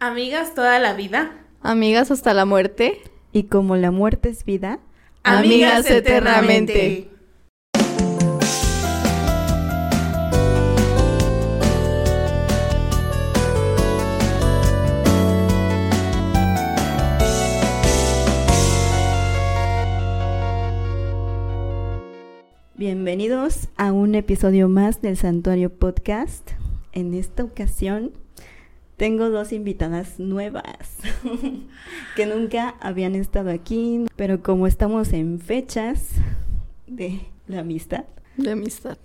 Amigas toda la vida. Amigas hasta la muerte. Y como la muerte es vida, Amigas eternamente. bienvenidos a un episodio más del Santuario Podcast. En esta ocasión tengo dos invitadas nuevas que nunca habían estado aquí, pero como estamos en fechas de la amistad, De amistad.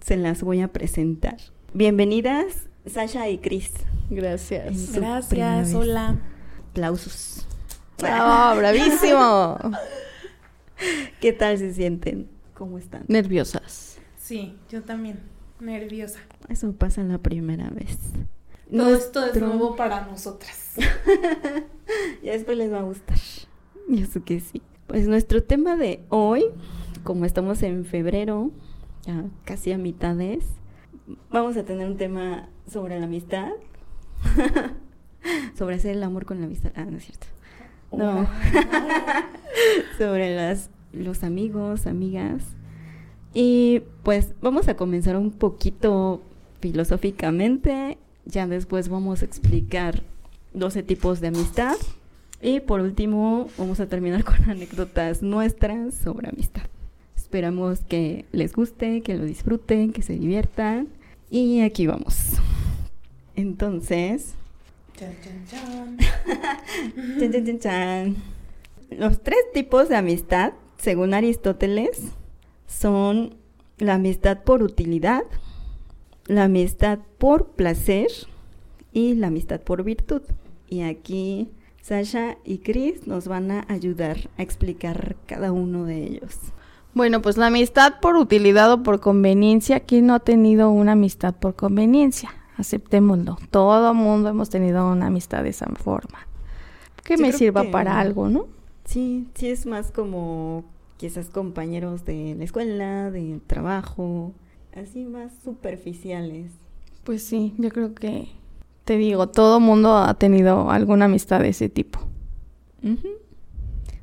se las voy a presentar. Bienvenidas, Sasha y Chris. Gracias. Gracias, hola. Aplausos. ¡Ah, bravísimo! ¿Qué tal se sienten? ¿Cómo están? Nerviosas. Sí, yo también. Nerviosa. Eso pasa la primera vez. Todo esto es nuevo para nosotras. Ya después les va a gustar. Yo sé que sí. Pues nuestro tema de hoy, como estamos en febrero, ya casi a mitades, vamos a tener un tema sobre la amistad. sobre hacer el amor con la amistad. Ah, no es cierto. No. sobre las, los amigos, amigas. Y pues vamos a comenzar un poquito filosóficamente. Ya después vamos a explicar 12 tipos de amistad. Y por último, vamos a terminar con anécdotas nuestras sobre amistad. Esperamos que les guste, que lo disfruten, que se diviertan. Y aquí vamos. Entonces, Chan, chan, chan. Chan, chan, chan, chan. Los tres tipos de amistad, según Aristóteles, son la amistad por utilidad, la amistad por placer y la amistad por virtud. Y aquí Sasha y Chris nos van a ayudar a explicar cada uno de ellos. Bueno, pues la amistad por utilidad o por conveniencia. ¿Quién no ha tenido una amistad por conveniencia? Aceptémoslo. Todo mundo hemos tenido una amistad de esa forma. Que me sirva que- para algo, ¿no? Sí, sí es más como quizás compañeros de la escuela, de trabajo, así más superficiales. Pues sí, yo creo que te digo, todo mundo ha tenido alguna amistad de ese tipo.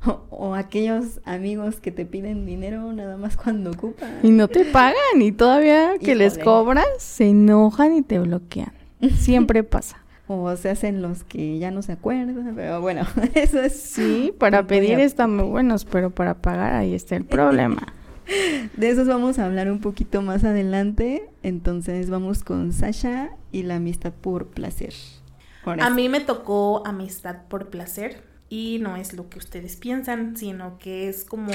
O, o aquellos amigos que te piden dinero nada más cuando ocupan. Y no te pagan y todavía que les cobras, se enojan y te bloquean. Siempre pasa. O se hacen los que ya no se acuerdan, pero bueno, eso es... Sí, para pedir están muy buenos, pero para pagar ahí está el problema. De esos vamos a hablar un poquito más adelante. Entonces vamos con Sasha y la amistad por placer. A mí me tocó amistad por placer y no es lo que ustedes piensan, sino que es como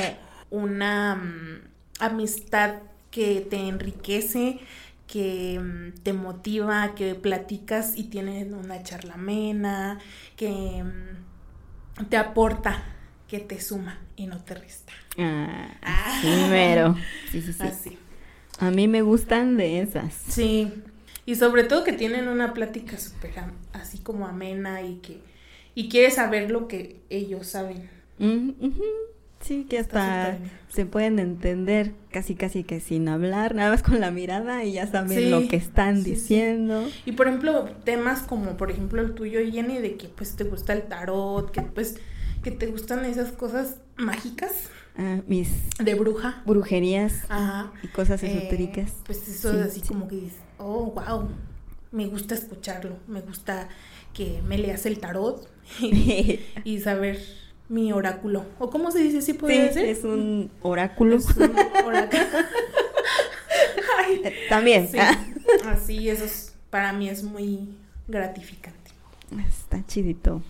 una mm, amistad que te enriquece, que mm, te motiva, que platicas y tienen una charla amena, que mm, te aporta, que te suma y no te resta. Ah, Ah. primero. Sí, sí, sí. Así. A mí me gustan de esas. Sí, y sobre todo que tienen una plática súper así como amena y que y quieres saber lo que ellos saben. Mm. Sí, que hasta se pueden entender casi casi que sin hablar, nada más con la mirada y ya saben Sí, lo que están sí, sí. diciendo. Y por ejemplo, temas como por ejemplo el tuyo, Jenny, de que pues te gusta el tarot, que pues que te gustan esas cosas mágicas Ah, mis de bruja. brujerías Ajá. y cosas Eh, esotéricas. pues eso Sí, es así sí. como que dices, oh, wow, me gusta escucharlo, me gusta que me leas el tarot y, y saber mi oráculo. ¿O cómo se dice? ¿Sí Sí, podría decir? es un oráculo. Es un oráculo. Ay, Eh, También. sí. ah, Así, eso es- para mí es muy gratificante. Está chidito.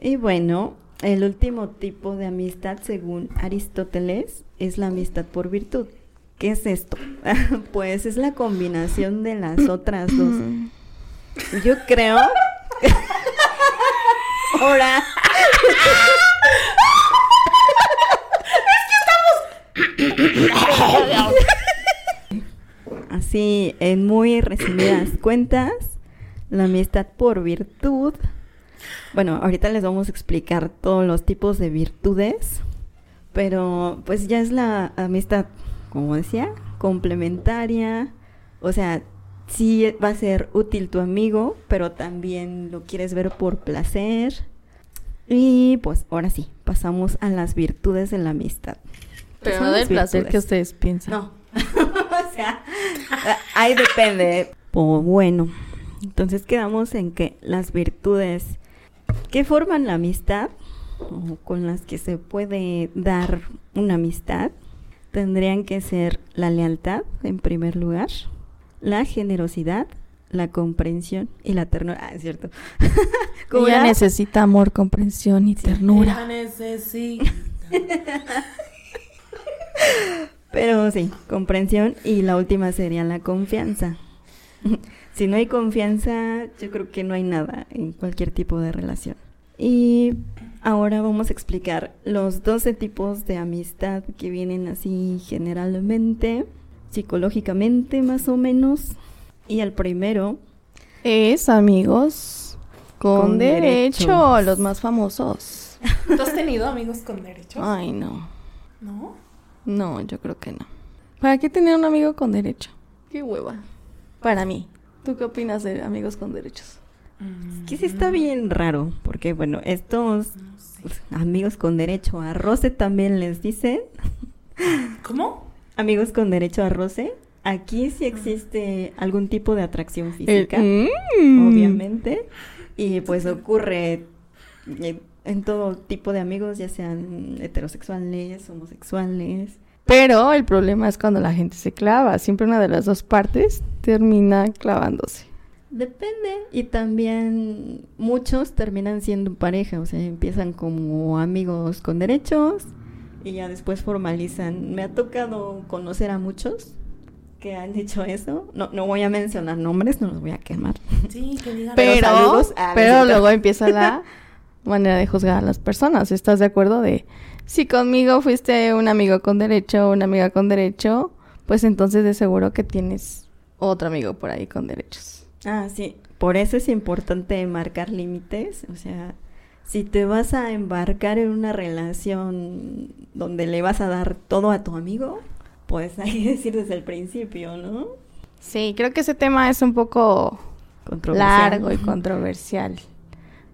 Y bueno, el último tipo de amistad, según Aristóteles, es la amistad por virtud. ¿Qué es esto? pues es la combinación de las otras dos. Yo creo. Ahora. Así, en muy resumidas cuentas, la amistad por virtud. Bueno, ahorita les vamos a explicar todos los tipos de virtudes, pero pues ya es la amistad, como decía, complementaria. O sea, sí va a ser útil tu amigo, pero también lo quieres ver por placer. Y pues ahora sí, pasamos a las virtudes de la amistad. Pero no del placer que ustedes piensan. No. o sea, ahí depende. O bueno, entonces quedamos en que las virtudes que forman la amistad o con las que se puede dar una amistad tendrían que ser la lealtad en primer lugar, la generosidad, la comprensión y la ternura. Ah, es cierto. Como Ella ya- necesita amor, comprensión y ternura. Ella necesita. Pero sí, comprensión y la última sería la confianza. Si no hay confianza, yo creo que no hay nada en cualquier tipo de relación. Y ahora vamos a explicar los 12 tipos de amistad que vienen así generalmente, psicológicamente más o menos. Y el primero, Es amigos con, Con derecho, derechos. los más famosos. ¿Tú has tenido amigos con derechos? Ay, no. ¿No? No, yo creo que no. ¿Para qué tener un amigo con derecho? Qué hueva. Para mí. ¿Tú qué opinas de amigos con derechos? que sí está bien raro, porque bueno, estos No sé. pues, amigos con derecho a roce también les dicen. ¿Cómo? Amigos con derecho a roce, aquí sí existe algún tipo de atracción física, Eh, mm. obviamente, y pues ocurre eh, en todo tipo de amigos, ya sean heterosexuales, homosexuales. Pero el problema es cuando la gente se clava. Siempre una de las dos partes termina clavándose. Depende. Y también muchos terminan siendo pareja, o sea, empiezan como amigos con derechos y ya después formalizan. Me ha tocado conocer a muchos que han hecho eso. No, no voy a mencionar nombres, no los voy a quemar. Sí, que digan. Pero Pero, saludos. Luego empieza la manera de juzgar a las personas. ¿Estás de acuerdo de si conmigo fuiste un amigo con derecho, una amiga con derecho, pues entonces de seguro que tienes otro amigo por ahí con derechos? Ah, sí. Por eso es importante marcar límites. O sea, si te vas a embarcar en una relación donde le vas a dar todo a tu amigo, pues hay que decir desde el principio, ¿no? Sí, creo que ese tema es un poco largo y controversial.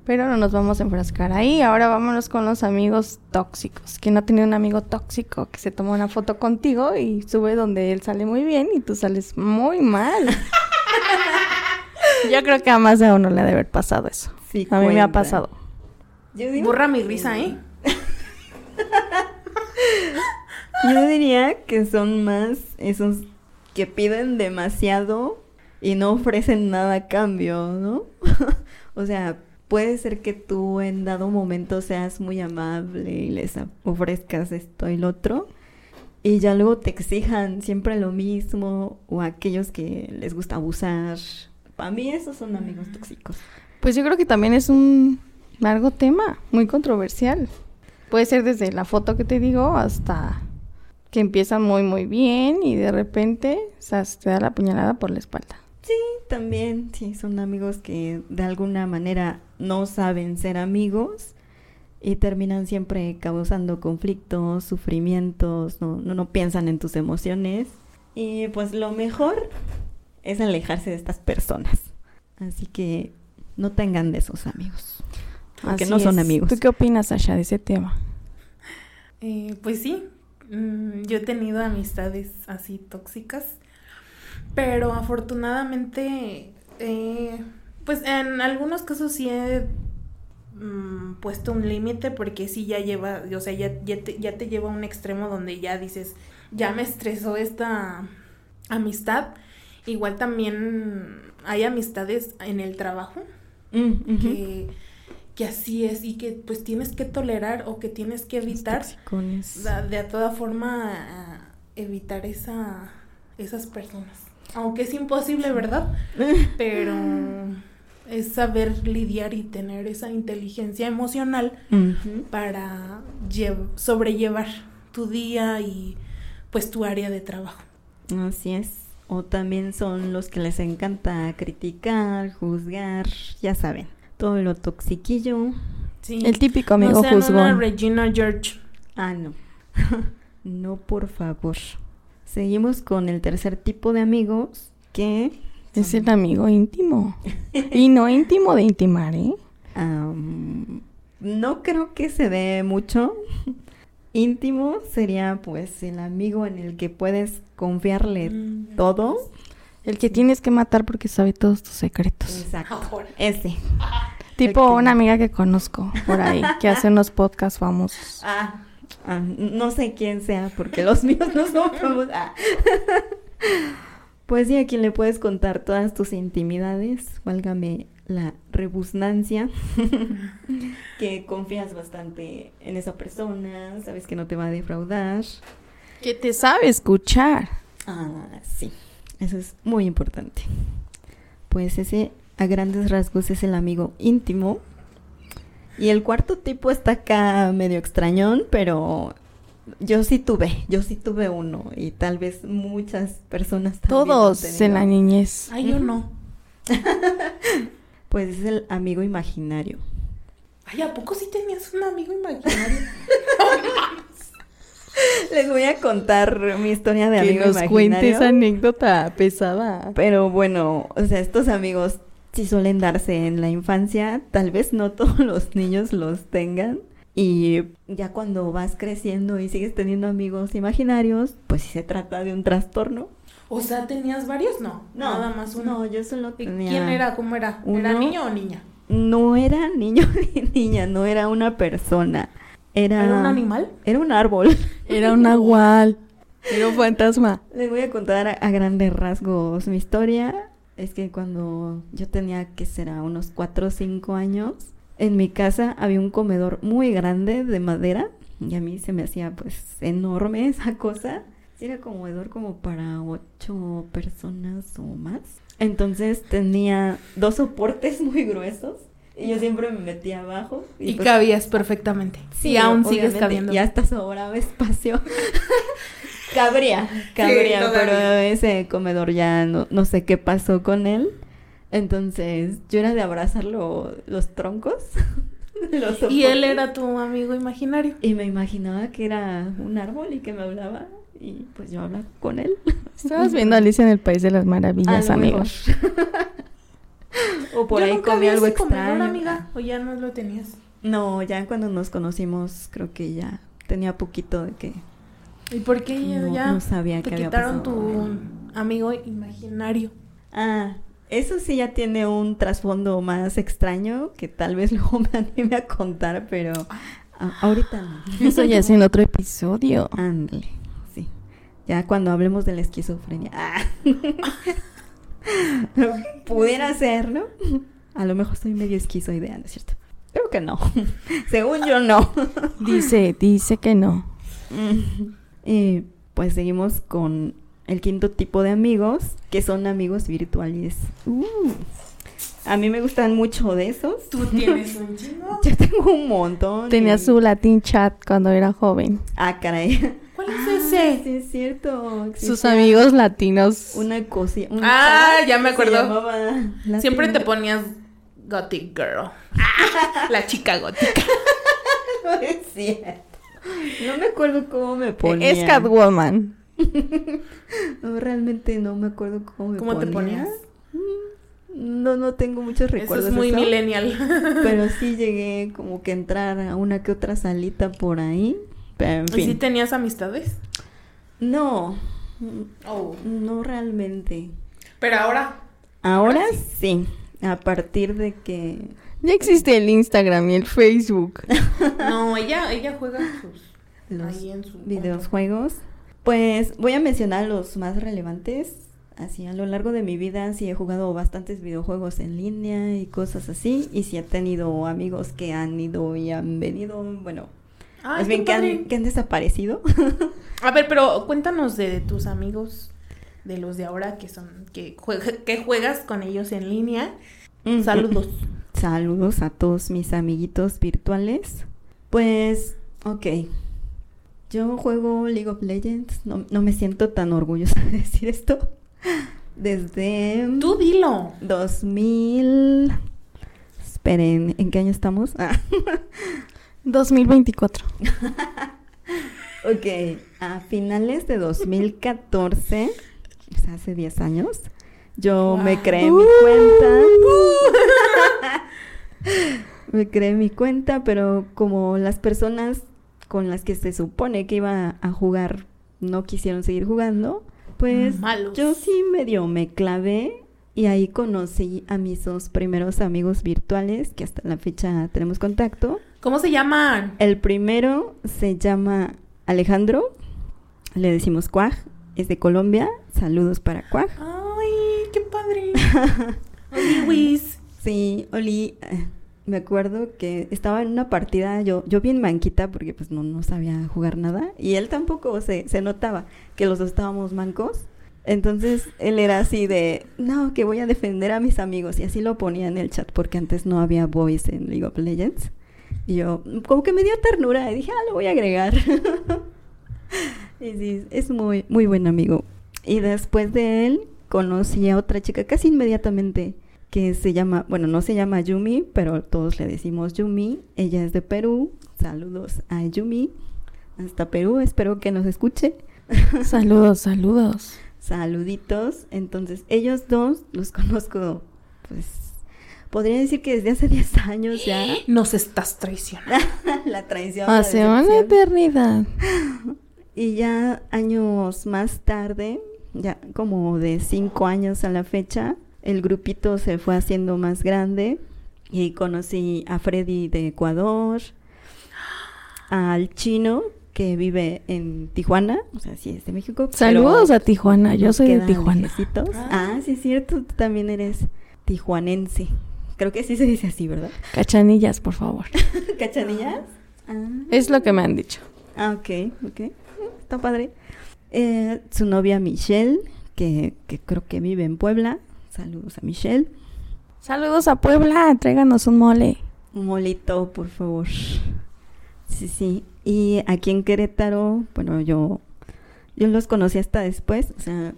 Pero no nos vamos a enfrascar ahí. Ahora vámonos con los amigos tóxicos. ¿Quién no ha tenido un amigo tóxico que se toma una foto contigo y sube donde él sale muy bien y tú sales muy mal? Yo creo que a más de uno le ha de haber pasado eso. Sí, a mí me ha pasado. Yo digo Borra mi risa, ¿eh? Yo diría que son más esos que piden demasiado y no ofrecen nada a cambio, ¿no? o sea, puede ser que tú en dado momento seas muy amable y les ofrezcas esto y lo otro y ya luego te exijan siempre lo mismo o aquellos que les gusta abusar. Para mí esos son amigos tóxicos. Pues yo creo que también es un largo tema, muy controversial. Puede ser desde la foto que te digo hasta que empiezan muy muy bien y de repente o sea, te da la puñalada por la espalda. Sí, también, sí, son amigos que de alguna manera no saben ser amigos y terminan siempre causando conflictos, sufrimientos, no, no, no piensan en tus emociones. Y pues lo mejor es alejarse de estas personas. Así que no tengan de esos amigos. Porque Así no son es. amigos. ¿Tú qué opinas, Sasha, de ese tema? Eh, pues sí, mm, yo he tenido amistades así tóxicas, pero afortunadamente, eh, pues en algunos casos sí he mm, puesto un límite porque sí ya lleva, o sea, ya, ya, te, ya te lleva a un extremo donde ya dices, ya me estresó esta amistad. Igual también hay amistades en el trabajo Mm, que, que así es y que pues tienes que tolerar o que tienes que evitar. de a toda forma evitar esa esas personas aunque es imposible verdad pero es saber lidiar y tener esa inteligencia emocional para lle- sobrellevar tu día y pues tu área de trabajo Así es. O también son los que les encanta criticar, juzgar, ya saben, todo lo toxiquillo. sí El típico amigo no sean una juzgón. Regina George Ah, no. no, por favor. Seguimos con el tercer tipo de amigos que Es el amigo íntimo. y no íntimo de intimar, ¿eh? Am, no creo que se dé mucho. Íntimo sería pues el amigo en el que puedes confiarle Mm. todo. El que tienes que matar porque sabe todos tus secretos. Exacto. Ahora. Ese. Tipo una amiga que conozco por ahí, que hace unos podcasts famosos. Ah, ah, no sé quién sea porque los míos no son famosos. Ah. Pues sí, a quien le puedes contar todas tus intimidades, válgame la rebusnancia, que confías bastante en esa persona, sabes que no te va a defraudar. Que te sabe escuchar. Ah, sí, eso es muy importante. Pues ese a grandes rasgos es el amigo íntimo. Y el cuarto tipo está acá medio extrañón, pero yo sí tuve, yo sí tuve uno y tal vez muchas personas también Todos en la niñez. Ay, yo no. Pues es el amigo imaginario. Ay, ¿a poco sí tenías un amigo imaginario? Les voy a contar mi historia de Que amigo nos cuente imaginario. esa anécdota pesada. Pero bueno, o sea, estos amigos sí suelen darse en la infancia, tal vez no todos los niños los tengan. Y ya cuando vas creciendo y sigues teniendo amigos imaginarios, pues si se trata de un trastorno. O sea, ¿tenías varios? No, nada más uno. No, yo solo ¿Y tenía... ¿Quién era? ¿Cómo era? ¿Era uno. niño o niña? No era niño ni niña, no era una persona. Era... ¿Era un animal? Era un árbol. Era un nahual. Era un fantasma. Les voy a contar a, a grandes rasgos mi historia. Es que cuando yo tenía que será unos 4 o 5 años, en mi casa había un comedor muy grande de madera y a mí se me hacía pues enorme esa cosa. Era comedor como para 8 personas o más. Entonces tenía dos soportes muy gruesos y yo siempre me metía abajo. Y, pues, cabías perfectamente. Sí, aún sigues cabiendo. Y hasta sobraba espacio. Cabría, cabría, pero ese comedor ya no, no sé qué pasó con él. Entonces, yo era de abrazar lo- los troncos. los Y él era tu amigo imaginario. Y me imaginaba que era un árbol y que me hablaba. Y pues yo hablaba con él. Estabas viendo Alicia en el País de las Maravillas, A amigos. o por Yo ahí nunca comí vi algo extraño. amiga. ¿O ya no lo tenías? No, ya cuando nos conocimos, creo que ya tenía poquito de que ¿Y por qué ya, No- ya no sabía te que había quitaron pasado. tu amigo imaginario? Ah, eso sí ya tiene un trasfondo más extraño que tal vez luego me anime a contar, pero ah, ahorita no. Eso ya es en otro episodio. Ándale, sí. Ya cuando hablemos de la esquizofrenia. Ah. Pudiera ser, ¿no? A lo mejor soy medio esquizoidea, ¿no es cierto? Creo que no. Según yo, no. Dice, dice que no. Y pues seguimos con el quinto tipo de amigos, que son amigos virtuales. Uh, a mí me gustan mucho de esos. Tú tienes un chingo. Yo tengo un montón. Tenía y- su Latin chat cuando era joven. Ah, caray. ¿Cuál es Ah, ese? Sí, es cierto. Sus amigos latinos. Una cosita. Ah, ya me acuerdo. Siempre te ponías Gothic Girl. La chica gótica. No es cierto. No me acuerdo cómo me ponía. Es Catwoman. No, realmente no me acuerdo cómo me ¿Cómo te ponía. ponías? Mm, No, no tengo muchos Eso recuerdos. es muy de eso, millennial. Pero sí llegué como que a entrar a una que otra salita por ahí. Pero en ¿Y si tenías amistades? No, Oh. no realmente. Pero ahora. Ahora sí. A partir de que Ya existe el Instagram y el Facebook. No, ella, ella juega sus. los ahí en su. videojuegos, pues voy a mencionar los más relevantes. Así, a lo largo de mi vida sí he jugado bastantes videojuegos en línea y cosas así. Y sí he tenido amigos que han ido y han venido, bueno, Ay, más bien que han, que han desaparecido. A ver, pero cuéntanos de tus amigos, de los de ahora que son, que, juega- que juegas con ellos en línea. Saludos. Saludos a todos mis amiguitos virtuales. Pues, ok. Yo juego League of Legends. No, no me siento tan orgullosa de decir esto. Desde Tú dilo. 2000. Esperen, ¿en qué año estamos? Ah, 2024. ok, a finales de 2014, o sea, hace 10 años, Yo me creé mi cuenta. me creé mi cuenta, pero como las personas con las que se supone que iba a jugar no quisieron seguir jugando, pues Malos. yo sí medio me clavé y ahí conocí a mis dos primeros amigos virtuales que hasta la fecha tenemos contacto. ¿Cómo se llaman? El primero se llama Alejandro, le decimos Cuaj, es de Colombia. Saludos para Cuaj. Ay, qué padre. Oli, Wiz. Sí, Oli, eh, me acuerdo que estaba en una partida, yo, yo bien manquita porque pues no, no sabía jugar nada y él tampoco se, se notaba que los dos estábamos mancos. Entonces él era así de, no, que voy a defender a mis amigos y así lo ponía en el chat porque antes no había voice en League of Legends. Y yo, como que me dio ternura y dije, ah, lo voy a agregar. y es muy, muy buen amigo. Y después de él conocí a otra chica casi inmediatamente que se llama, bueno, no se llama Yumi, pero todos le decimos Yumi. Ella es de Perú. Saludos a Yumi. Hasta Perú, espero que nos escuche. Saludos, saludos. Saluditos. Entonces, ellos dos los conozco, pues, podría decir que desde hace 10 años ya. Nos estás traicionando. la traición. la Hace una eternidad. Y ya años más tarde, ya como de cinco años a la fecha, el grupito se fue haciendo más grande y conocí a Freddy de Ecuador, al chino que vive en Tijuana, o sea, sí es de México. Saludos a Tijuana. Yo soy de Tijuana. lejecitos. Ah. Ah, sí es cierto, tú también eres tijuanense. Creo que sí se dice así, ¿verdad? Cachanillas, por favor. ¿Cachanillas? Ah. Es lo que me han dicho. Ah, ok, ok. Está padre. Eh, su novia Michelle, que, que creo que vive en Puebla. Saludos a Michelle. Saludos a Puebla. Tráiganos un mole. Un molito, por favor. Sí, sí. Y aquí en Querétaro, bueno, yo, yo los conocí hasta después. O sea,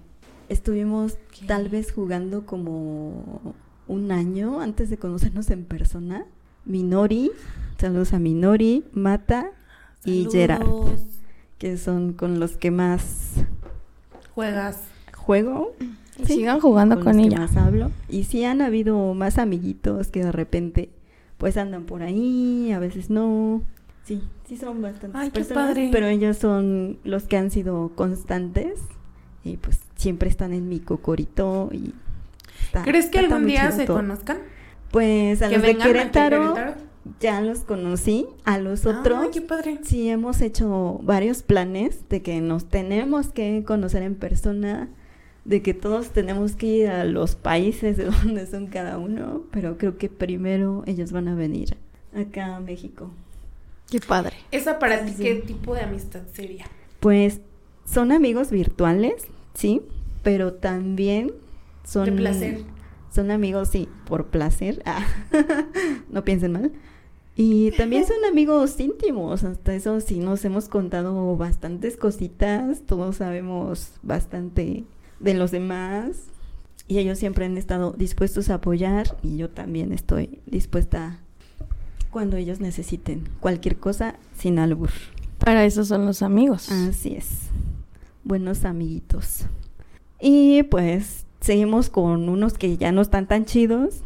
estuvimos ¿Qué? tal vez jugando como un año antes de conocernos en persona. Minori, saludos a Minori, Mata y Gerard. Saludos. que son con los que más Juegas. juego. Y sigan jugando con que ella. más hablo. Y sí han habido más amiguitos que de repente pues andan por ahí, a veces no. Sí, sí son bastantes Ay, qué personas, padre. pero ellos son los que han sido constantes y pues siempre están en mi cocorito y está- ¿Crees que algún día se todo. conozcan? Pues a los de aquí a Querétaro, Querétaro. ya los conocí, a los otros Ay, qué padre. Sí, hemos hecho varios planes de que nos tenemos que conocer en persona, de que todos tenemos que ir a los países de donde son cada uno, pero creo que primero ellos van a venir acá a México. Qué padre. Esa para ti, Sí. ¿qué tipo de amistad sería? Pues son amigos virtuales, sí, pero también son... De placer. Son amigos, sí, por placer. Ah, no piensen mal. Y también son amigos íntimos, hasta eso sí nos hemos contado bastantes cositas, todos sabemos bastante de los demás y ellos siempre han estado dispuestos a apoyar y yo también estoy dispuesta cuando ellos necesiten cualquier cosa sin albur. Para eso son los amigos. Así es. Buenos amiguitos. Y pues seguimos con unos que ya no están tan chidos.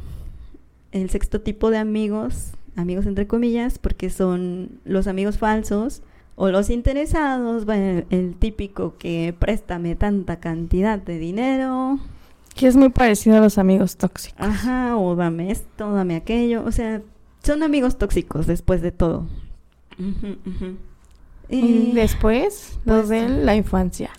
El sexto tipo de amigos, amigos entre comillas, porque son los amigos falsos o los interesados, bueno, el típico que préstame tanta cantidad de dinero, Que es muy parecido a los amigos tóxicos. ajá, o dame esto, dame aquello, o sea, son amigos tóxicos después de todo. Y después, los pues, de la infancia.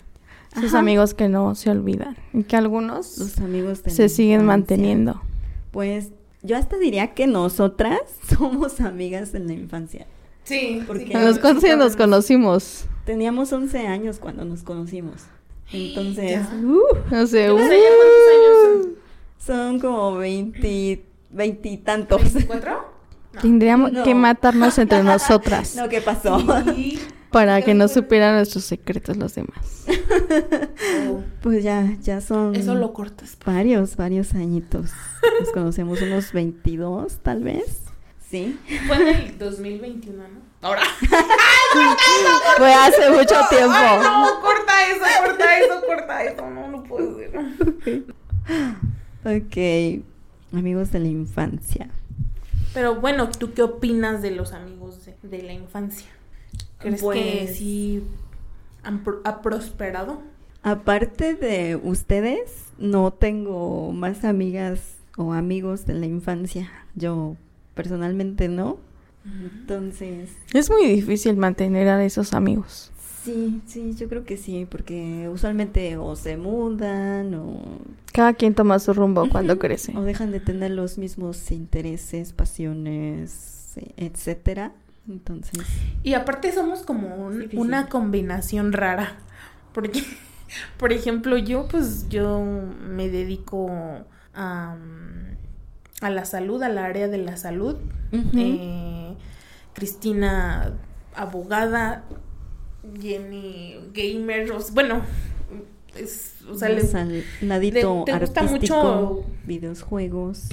Sus amigos que no se olvidan. Y que algunos los amigos se siguen infancia. manteniendo. Pues yo hasta diría que nosotras somos amigas en la infancia. Sí, Porque- ¿A los cuántos años nos conocimos? Teníamos 11 años cuando nos conocimos. Entonces, Ya. uh, No sé, uh, cuántos años son como 20, 20 y son. tantos. ¿24? No. tendríamos No. que matarnos entre nosotras No, ¿qué pasó? Sí. para que no supieran nuestros secretos los demás. Oh, Pues ya, ya son Eso lo cortas. varios, varios añitos. Nos conocemos unos 22, tal vez. Sí. Fue en el 2021, ¿no? Ahora. Fue hace mucho tiempo. Ay, no, corta eso, corta eso, corta eso. No, no puedo decir. ok, amigos de la infancia. Pero bueno, ¿tú qué opinas de los amigos de, de la infancia? ¿Crees que Pues- sí han pro- ha prosperado? Aparte de ustedes, no tengo más amigas o amigos de la infancia. Yo personalmente no. Entonces, Es muy difícil mantener a esos amigos. sí, sí, yo creo que sí, porque usualmente o se mudan o, Cada quien toma su rumbo cuando crece. o dejan de tener los mismos intereses, pasiones, e- etcétera. Entonces, Y aparte somos como un- una combinación rara. Porque, por ejemplo, yo pues yo me dedico a, a la salud, al área de la salud. Eh, Cristina, abogada. Jenny, gamer. o sea, bueno, es, o sea, les- al ladito te gusta mucho- videojuegos.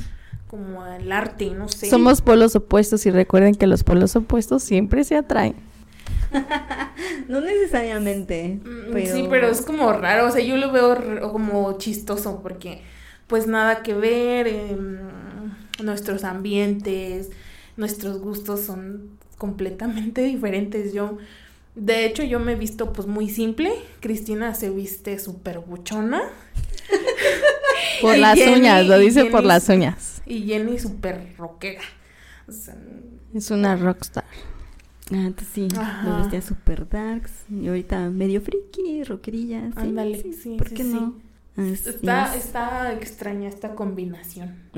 como el arte, no sé. Somos polos opuestos y recuerden que los polos opuestos siempre se atraen. No necesariamente. Mm, Sí, pero es como raro, o sea, yo lo veo como chistoso porque pues nada que ver, em, nuestros ambientes, nuestros gustos son completamente diferentes. Yo, de hecho, yo me he visto pues muy simple, Cristina se viste súper buchona Por Y las Jenny- uñas, lo dice por las uñas. y Jenny súper rockera. O sea, Es una rockstar. Ah, entonces sí, Ajá. lo vestía super darks. Y ahorita medio friki, rockerilla. Sí, Ándale, sí, sí, ¿Por sí, qué sí. no? Así está, es. está extraña esta combinación.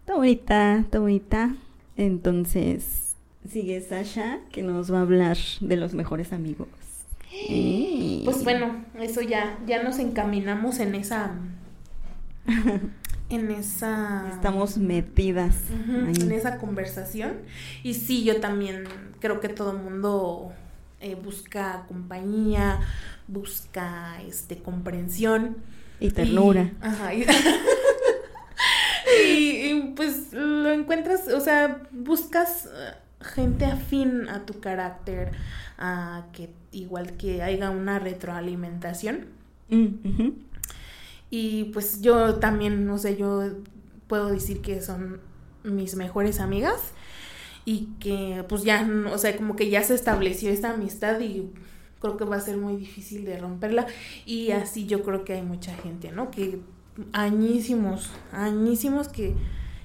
Está bonita, está bonita. Entonces, sigue Sasha, que nos va a hablar de los mejores amigos. Pues bueno, eso ya, ya nos encaminamos en esa, en esa, Estamos metidas en esa conversación. Y sí, yo también creo que todo el mundo eh, busca compañía, busca, este, comprensión. Y ternura. Y, ajá, y- y- y, pues lo encuentras, o sea, buscas eh, gente afín a tu carácter, a que igual que haya una retroalimentación. Mm. Y pues yo también, no sé, yo puedo decir que son mis mejores amigas y que pues ya, o sea, como que ya se estableció esta amistad y creo que va a ser muy difícil de romperla y así yo creo que hay mucha gente, ¿no? Que añísimos, añísimos que,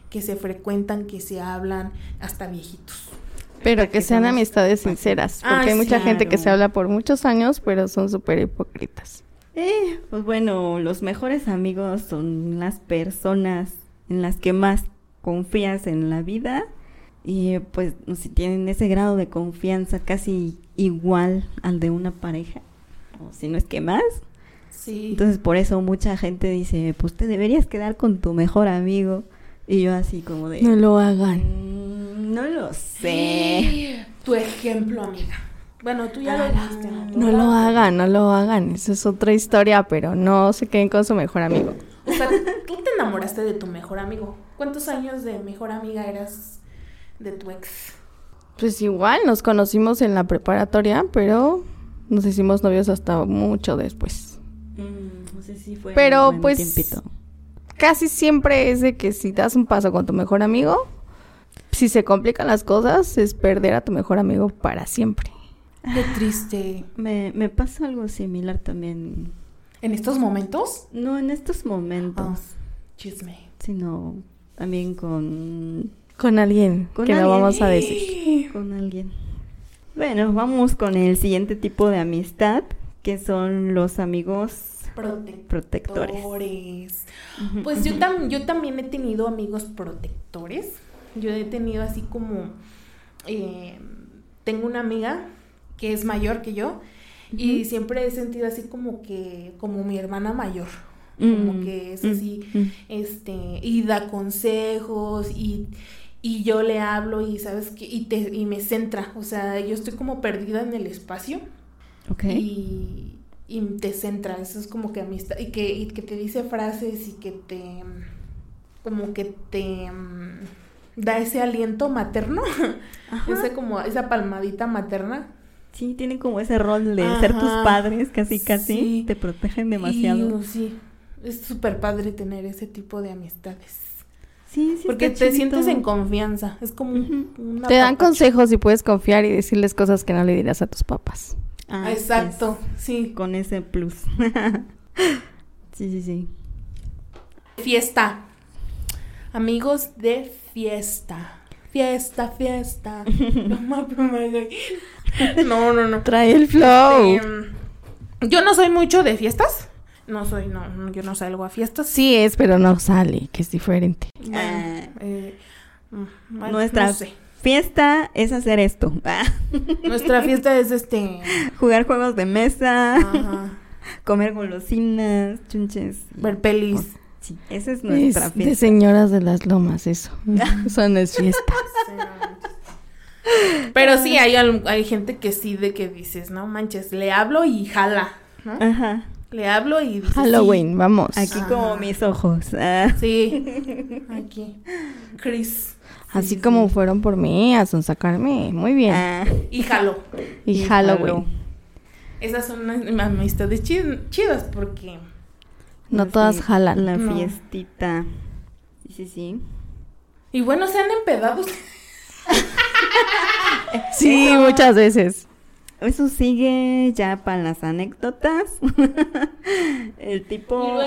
que se frecuentan, que se hablan, hasta viejitos. Pero que sean somos amistades sinceras. Ah, Porque hay mucha gente que se habla por muchos años, pero son súper hipócritas. Eh, pues bueno, los mejores amigos son las personas en las que más confías en la vida y pues si tienen ese grado de confianza casi igual al de una pareja, o si no es que más. Sí. Entonces por eso mucha gente dice, pues te deberías quedar con tu mejor amigo. Y yo así como de... No lo hagan. "Mm, no lo sé. Tu ejemplo, amiga. Bueno, tú ya lo dijiste, ¿no? No lo hagan, no lo hagan. Esa es otra historia, pero no se queden con su mejor amigo. O sea, tú te enamoraste de tu mejor amigo. ¿Cuántos años de mejor amiga eras de tu ex? Pues igual, nos conocimos en la preparatoria, pero nos hicimos novios hasta mucho después. Mm, no sé si fue Pero, un buen pues, tiempito. Casi siempre es de que si das un paso con tu mejor amigo, si se complican las cosas, es perder a tu mejor amigo para siempre. Qué triste. Me, me pasa algo similar también. ¿En estos momentos? No en estos momentos, Ah, chisme. sino también con, Con alguien Con que no alguien. vamos a decir. con alguien. Bueno, vamos con el siguiente tipo de amistad, que son los amigos Protectores. protectores. Pues yo, tam- yo también he tenido amigos protectores. Yo he tenido así como... eh, tengo una amiga que es mayor que yo y siempre he sentido así como que... como mi hermana mayor. Como Mm, que es mm, así... mm. este, y da consejos y, y yo le hablo y sabes que, y te, y me centra, o sea, yo estoy como perdida en el espacio Ok. y, y te centra, eso es como que amistad, y que, y que te dice frases y que te, como que te mm, da ese aliento materno, Ajá. ese como, esa palmadita materna. Sí, tienen como ese rol de ser tus padres, casi, casi. Sí. Te protegen demasiado. Y, sí, es súper padre tener ese tipo de amistades. Sí, sí. Porque está te sientes en confianza. Es como un- un Te dan consejos y puedes confiar y decirles cosas que no le dirás a tus papás. Ah, Exacto, sí. Con ese plus. sí, sí, sí. Fiesta. Amigos de fiesta. Fiesta, fiesta. no, no, no. Trae el flow. Em, yo no soy mucho de fiestas. No soy, no, no, yo no salgo a fiestas. Sí es, pero no sale, que es diferente. Bueno, Ah. eh, mm, bueno, Nuestra no sé. fiesta es hacer esto. Ah, Nuestra fiesta es este. Jugar juegos de mesa, ajá, comer golosinas, chunches. ver pelis. Sí, esa es nuestra Es de fiesta. señoras de las lomas eso. Eso no es fiesta. Pero sí, hay, hay gente que sí, de que dices, no manches, le hablo y jala. ¿no? Ajá. Le hablo y dices, Halloween, vamos. Aquí como mis ojos. Ah. Sí, aquí. Chris. Así Sí, como sí. fueron por mí a sacarme. Muy bien. Ah, Y jalo. y y Halloween. Esas son unas amistades chid- chidas porque No la todas jalan. La No. fiestita. Sí, sí, sí. Y bueno, se han empedado. Sí, Eso- muchas veces. Eso sigue ya para las anécdotas. El tipo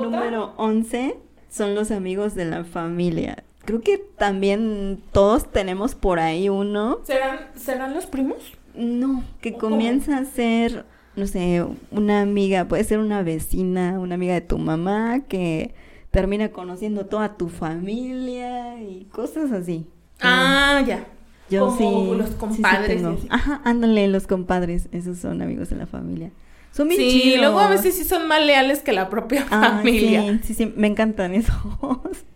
número 11 son los amigos de la familia. Creo que también todos tenemos por ahí uno. ¿Serán, ¿Serán los primos? No, que comienza a ser, no sé, una amiga, puede ser una vecina, una amiga de tu mamá que termina conociendo toda tu familia y cosas así. Ah, ya. Yo como sí. los sí, sí compadres. Ajá, ándale, los compadres. Esos son amigos de la familia. Son bien Sí, chidos. luego a veces sí son más leales que la propia familia. Sí, sí, sí, me encantan esos.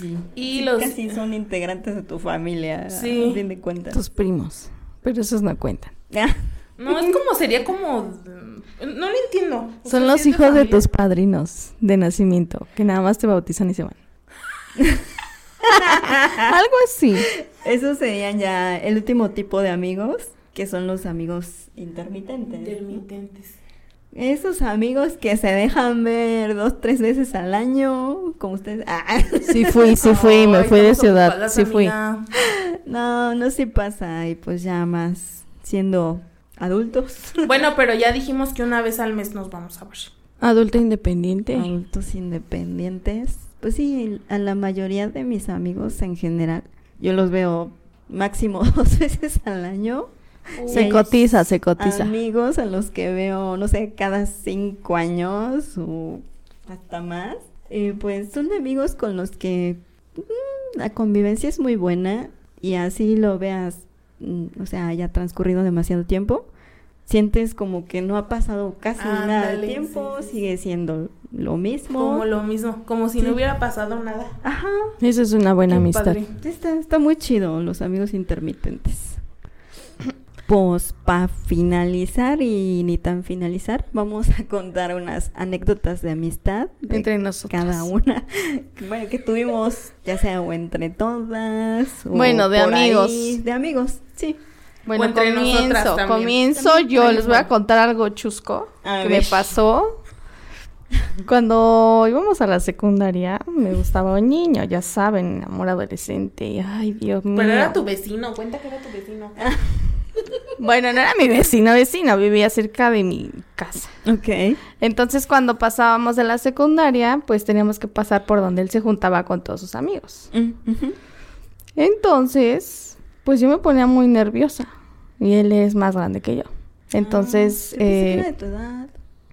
Sí. Y Sí, los- Casi son integrantes de tu familia, Sí. a fin de cuentas. Tus primos. Pero esos no cuentan. Ah, No, es como, sería como... No lo entiendo. O Son sea, los hijos de familia. tus padrinos de nacimiento, que nada más te bautizan y se van. Algo así. Esos serían ya el último tipo de amigos, que son los amigos intermitentes. Intermitentes. Esos amigos que se dejan ver dos, tres veces al año, como ustedes. Ah, Sí fui, sí fui, me fui de ciudad, sí fui. no, no sí pasa. Y pues ya más siendo adultos. Bueno, pero ya dijimos que una vez al mes nos vamos a ver. Adulta independiente. Adultos independientes. Pues sí, a la mayoría de mis amigos en general, yo los veo máximo dos veces al año. Se hay cotiza, se cotiza. Amigos a los que veo, no sé, cada cinco años o hasta más. Pues son amigos con los que mm, la convivencia es muy buena y así lo veas, mm, o sea, haya transcurrido demasiado tiempo. Sientes como que no ha pasado casi nada de tiempo, sí, sí, sí. sigue siendo lo mismo. Como lo mismo, como si Sí. no hubiera pasado nada. Ajá, Esa es una buena Qué amistad. Está, está muy chido los amigos intermitentes. Pues para finalizar y ni tan finalizar, vamos a contar unas anécdotas de amistad de Entre nosotros. cada una. Bueno, que tuvimos ya sea o entre todas. o Bueno, de por ahí, amigos. de amigos, sí. Bueno, comienzo, comienzo También yo, les voy a contar algo chusco A que ver. me pasó. Cuando íbamos a la secundaria, me gustaba un niño, ya saben, amor adolescente. Ay, Dios mío. Pero era tu vecino, cuenta que era tu vecino. Bueno, no era mi vecino, vecino, vivía cerca de mi casa. Ok. Entonces, cuando pasábamos de la secundaria, pues teníamos que pasar por donde él se juntaba con todos sus amigos. Mm. Entonces, pues yo me ponía muy nerviosa. Y él es más grande que yo. Entonces, Ah, eh, de tu edad.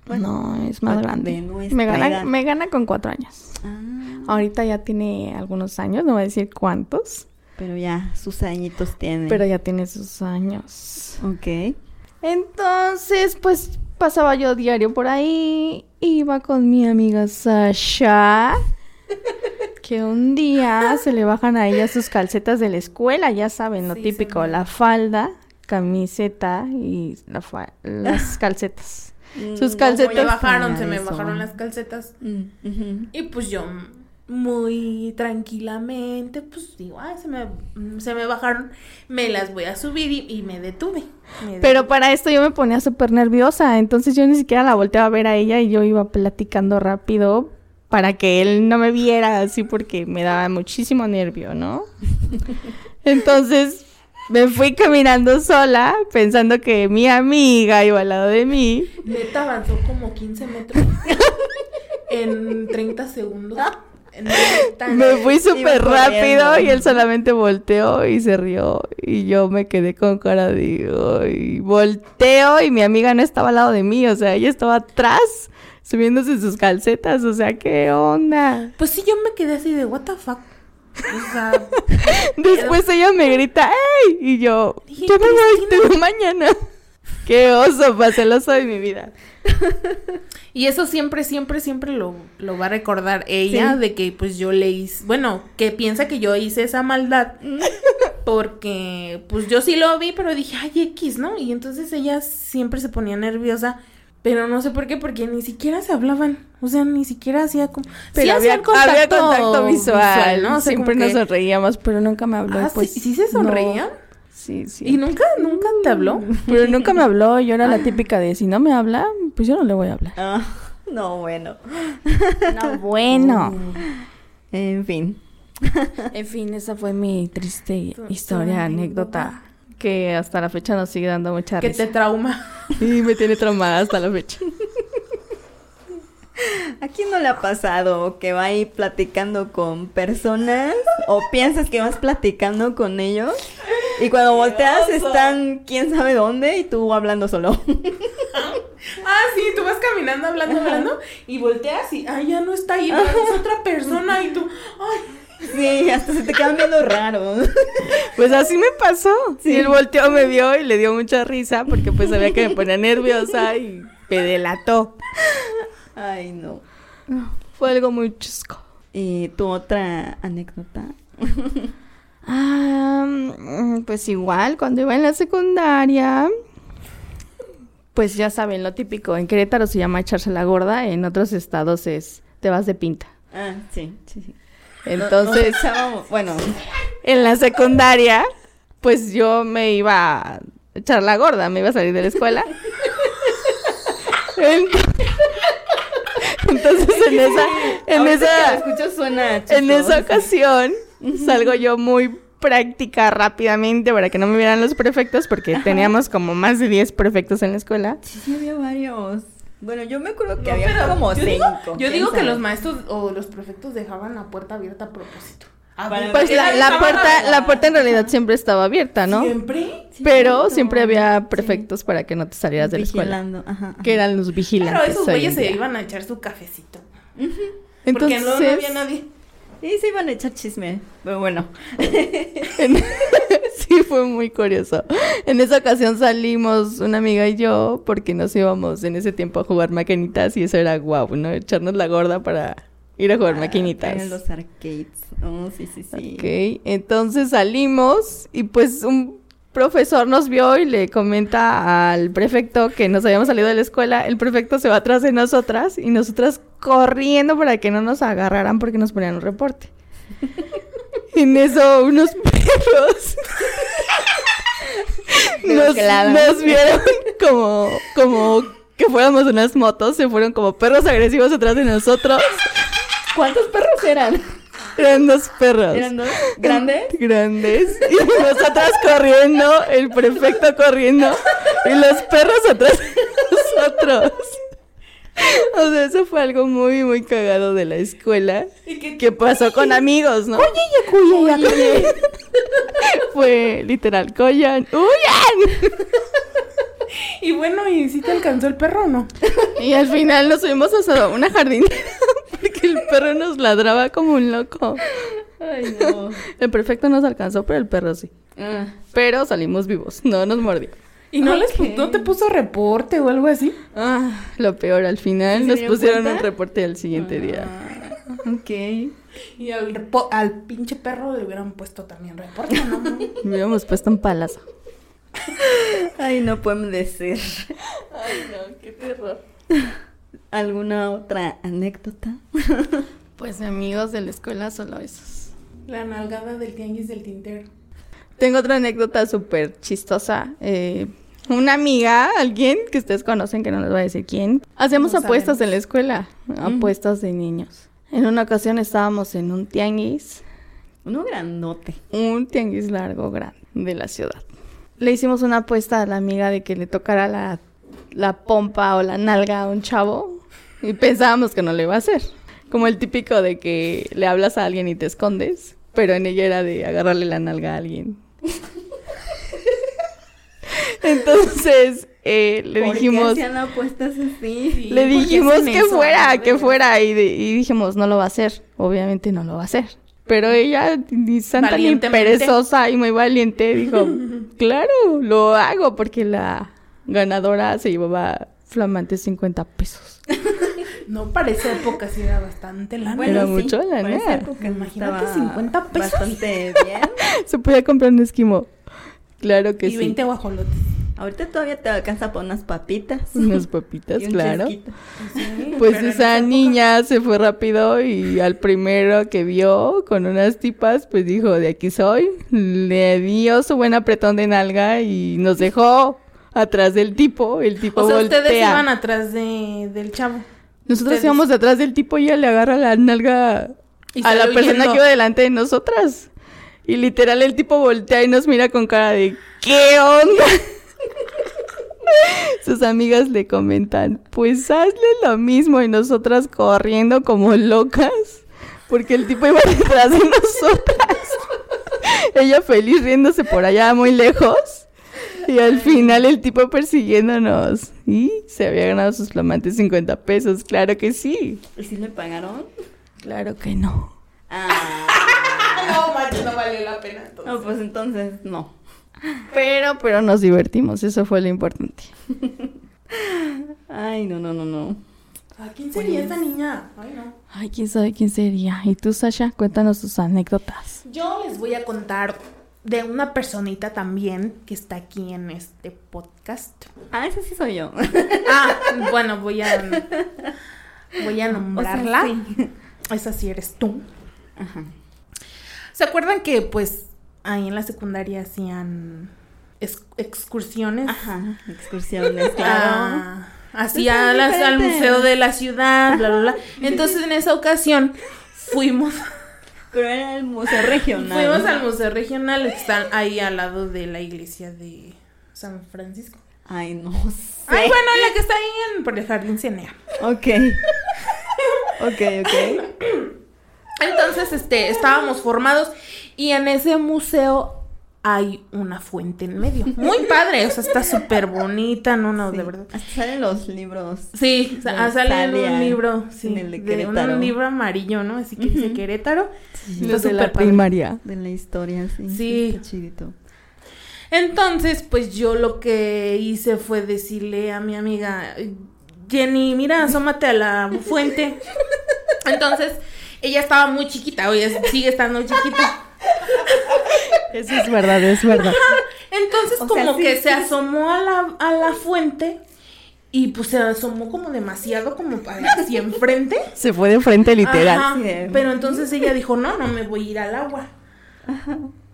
Bueno, no, es más grande. de nuestra Me gana, edad. me gana con cuatro años. ah, Ahorita ya tiene algunos años, no voy a decir cuántos, pero ya sus añitos tiene. pero ya tiene sus años. Ok. Entonces, pues pasaba yo diario por ahí, iba con mi amiga Sasha, que un día se le bajan a ella sus calcetas de la escuela, ya saben, lo Sí, típico, la falda, camiseta y la fa- las calcetas. Sus Mm, calcetas- Como ya bajaron, se me eso. bajaron las calcetas. Mm. Y pues yo muy tranquilamente, pues digo, ay, se me, se me bajaron, me las voy a subir y, y me detuve. me Pero detuve. para esto yo me ponía súper nerviosa, entonces yo ni siquiera la volteaba a ver a ella y yo iba platicando rápido para que él no me viera así porque me daba muchísimo nervio, ¿no? Entonces me fui caminando sola pensando que mi amiga iba al lado de mí. Neta avanzó como 15 metros en 30 segundos. Me fui súper rápido y él solamente volteó y se rió y yo me quedé con cara de y volteo y mi amiga no estaba al lado de mí, o sea, ella estaba atrás subiéndose sus calcetas, o sea, ¿qué onda? Pues sí, yo me quedé así de, what the fuck. O sea, Después ella me grita, ¡Ey! Y yo, Dije, ya me voy, te veo mañana. ¡Qué oso, pa' celoso de mi vida! Y eso siempre, siempre, siempre lo, lo va a recordar ella Sí. de que pues yo le hice, bueno, que piensa que yo hice esa maldad porque pues yo sí lo vi, pero dije, ay, X, ¿no? Y entonces ella siempre se ponía nerviosa, pero no sé por qué, porque ni siquiera se hablaban, o sea, ni siquiera hacía como... Pero sí había, hacían contacto, había contacto visual, ¿no? O sea, Siempre nos que- sonreíamos, pero nunca me habló. Ah, pues, ¿sí, sí se no. sonreían? Sí, sí. ¿Y nunca, nunca te habló? Pero nunca me habló, yo era la típica de si no me habla, pues yo no le voy a hablar. Ah, no, bueno. No, bueno. En fin. En fin, esa fue mi triste historia, anécdota. Que hasta la fecha nos sigue dando mucha Que risa. te trauma. Y me tiene traumada hasta la fecha. ¿A quién no le ha pasado que va ahí platicando con personas o piensas que vas platicando con ellos y cuando volteas están quién sabe dónde y tú hablando solo? Ah, sí, tú vas caminando, hablando, hablando, y volteas y, ay, ya no está ahí, es otra persona, y tú, ay, Sí, hasta se te quedan viendo raros. Pues así me pasó. Sí. Y él volteó, me vio y le dio mucha risa porque pues sabía que me ponía nerviosa y me delató. Ay, no. Fue algo muy chusco. ¿Y tu otra anécdota? Ah, mm, pues igual, cuando iba en la secundaria, pues ya saben, lo típico, en Querétaro se llama echarse la gorda, en otros estados es te vas de pinta. Ah, sí, sí, sí. Entonces, bueno, en la secundaria, pues yo me iba a echar la gorda, me iba a salir de la escuela. Ent- Entonces, en esa, en esa, lo escucho suena en esa ocasión salgo yo muy práctica rápidamente para que no me vieran los prefectos porque teníamos como más de 10 prefectos en la escuela. Sí, sí, había varios. Bueno, yo me acuerdo que No, había pero como yo cinco. digo, yo ¿quién digo que los maestros o los prefectos dejaban la puerta abierta a propósito. A Para ver, Pues ¿qué la, puerta, a- la puerta en realidad siempre estaba abierta, ¿no? ¿Siempre? Sí, Pero siempre había Sí. prefectos para que no te salieras de la escuela. Vigilando, ajá, ajá. Que eran los vigilantes. Pero esos güeyes se iban a echar su cafecito. Entonces, porque no, no había nadie. Sí, se iban a echar chisme. Pero bueno. en- sí, fue muy curioso. En esa ocasión salimos una amiga y yo porque nos íbamos en ese tiempo a jugar maquinitas y eso era guau, ¿no? Echarnos la gorda para ir a jugar maquinitas. En los arcades. Oh, sí, sí, sí. Ok, entonces salimos y pues un profesor nos vio y le comenta al prefecto que nos habíamos salido de la escuela. El prefecto se va atrás de nosotras y nosotras corriendo para que no nos agarraran porque nos ponían un reporte. en eso unos perros nos, nos vieron como, como que fuéramos unas motos, se fueron como perros agresivos atrás de nosotros. ¿Cuántos perros eran? Eran dos perros. ¿Eran dos? ¿Grandes? Grandes. Y nosotras corriendo, el prefecto corriendo, y los perros atrás de nosotros. O sea, eso fue algo muy, muy cagado de la escuela. ¿Y qué- Que pasó con amigos, ¿no? Fue literal, Coyan, ¡huyan! Y bueno, ¿y si te alcanzó el perro o no? Y al final nos subimos a una jardinera porque el perro nos ladraba como un loco. Ay, no. El prefecto nos alcanzó, pero el perro sí. Ah, Pero salimos vivos, no nos mordió. ¿Y no, les, pu- Ok. no te puso reporte o algo así? Ah, lo peor, al final ¿Sí se nos pusieron cuenta? un reporte al siguiente día. ah, ok. Y al, al pinche perro le hubieran puesto también reporte, ¿no? Me hubiéramos puesto un palazo. Ay, no pueden decir. Ay, no, qué terror. ¿Alguna otra anécdota? Pues amigos de la escuela, solo esos. La nalgada del tianguis del tintero. Tengo otra anécdota súper chistosa. Eh, una amiga, alguien que ustedes conocen, que no les voy a decir quién, hacemos No apuestas sabemos. en la escuela, apuestas de niños. En una ocasión estábamos en un tianguis, Uno grandote. un tianguis largo, grande, de la ciudad. Le hicimos una apuesta a la amiga de que le tocara la, la pompa o la nalga a un chavo y pensábamos que no le iba a hacer. Como el típico de que le hablas a alguien y te escondes, pero en ella era de agarrarle la nalga a alguien. Entonces eh, le ¿Por qué dijimos, hacían apuestas así? le ¿por qué dijimos que fuera, que fuera y, de- y dijimos no lo va a hacer, obviamente no lo va a hacer. Pero ella, ni santa ni perezosa y muy valiente, dijo, claro, lo hago porque la ganadora se llevaba flamantes 50 pesos. No, para esa época sí era bastante lana. Era mucho la para esa época Imagínate, estaba 50 pesos. Bastante bien. Se podía comprar un esquimo. Claro que y sí. 20 guajolotes. Ahorita todavía te alcanza para unas papitas. Unas papitas, y un claro. chesquito. Sí, Pues esa época- niña se fue rápido y al primero que vio con unas tipas, pues dijo, de aquí soy. Le dio su buen apretón de nalga y nos dejó atrás del tipo. El tipo O sea, voltea. ustedes iban atrás de, del chavo. Nosotros ustedes- íbamos detrás del tipo y ella le agarra la nalga Y a la persona que iba delante de nosotras. Y literal el tipo voltea y nos mira con cara de ¿qué onda? Sus amigas le comentan, pues hazle lo mismo y nosotras corriendo como locas, porque el tipo iba detrás de nosotras. Ella feliz riéndose por allá muy lejos. Y al final el tipo persiguiéndonos. Y se había ganado sus flamantes 50 pesos, claro que sí. ¿Y si le pagaron? Claro que no. Ah, No, manches, no valió la pena. entonces. no, pues entonces no. Pero, pero nos divertimos, eso fue lo importante. Ay, no, no, no, no. ¿A quién sería esta niña? Ay, no. Ay, quién sabe quién sería. ¿Y tú, Sasha? Cuéntanos tus anécdotas. Yo les voy a contar de una personita también que está aquí en este podcast. Ah, ese sí soy yo. Ah, bueno, voy a voy a nombrarla. O sea, sí. Esa sí eres tú. Ajá. ¿Se acuerdan que pues ahí en la secundaria hacían ex- excursiones? Ajá, excursiones, claro. Ah, así Pues son a las- al museo de la ciudad, bla, bla, bla. Entonces en esa ocasión fuimos, Pero era el museo regional. fuimos al museo regional que están ahí al lado de la iglesia de San Francisco. Ay, no sé. Ay, bueno, la que está ahí en, por el jardín Cienea. Ok. ok, ok. Entonces, este, estábamos formados y en ese museo hay una fuente en medio. Muy padre, o sea, está súper bonita, no, no, de Sí. verdad. Hasta salen los libros. Sí, sale un libro, sí, en el de de Querétaro. un libro amarillo, ¿no? Así que dice. Querétaro. Está Los de la padre. primaria. De la historia, sí. Sí. Está chidito. Entonces, pues yo lo que hice fue decirle a mi amiga, Jenny, mira, asómate a la fuente. Entonces, ella estaba muy chiquita, o ella sigue estando chiquita. Eso es verdad, es verdad. Entonces, O como sea, sí, que sí. se asomó a la, a la fuente y pues se asomó como demasiado, como para hacia enfrente. Se fue de frente literal. Ajá, Sí, de- Pero entonces ella dijo, no, no me voy a ir al agua.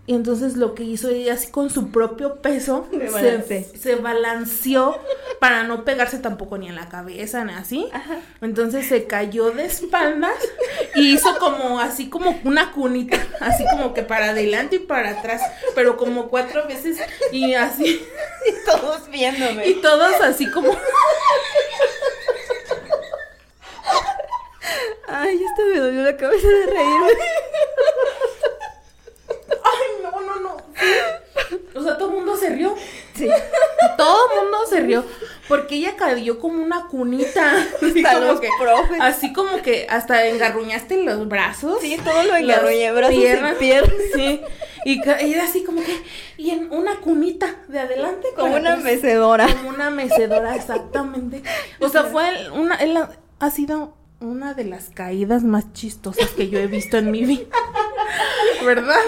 Y entonces lo que hizo ella así con su propio peso se, se balanceó para no pegarse tampoco ni en la cabeza ni así. Entonces se cayó de espaldas y hizo como así como una cunita, así como que para adelante y para atrás, pero como cuatro veces y así Todos viéndome. y todos así como Ay, esto me dolió la cabeza de reírme. ay no no no. O sea, todo el mundo se rió. Sí. Todo el mundo se rió cayó como una cunita. Así como los que, profes. así como que hasta engarruñaste los brazos. Sí, todo lo engarruñé, brazos y piernas. Sí. Y era así como que, y en una cunita de adelante. Como una mecedora. Como una mecedora, exactamente. O sea, fue el- una, ha- ha sido una de las caídas más chistosas que yo he visto en mi vida. ¿Verdad?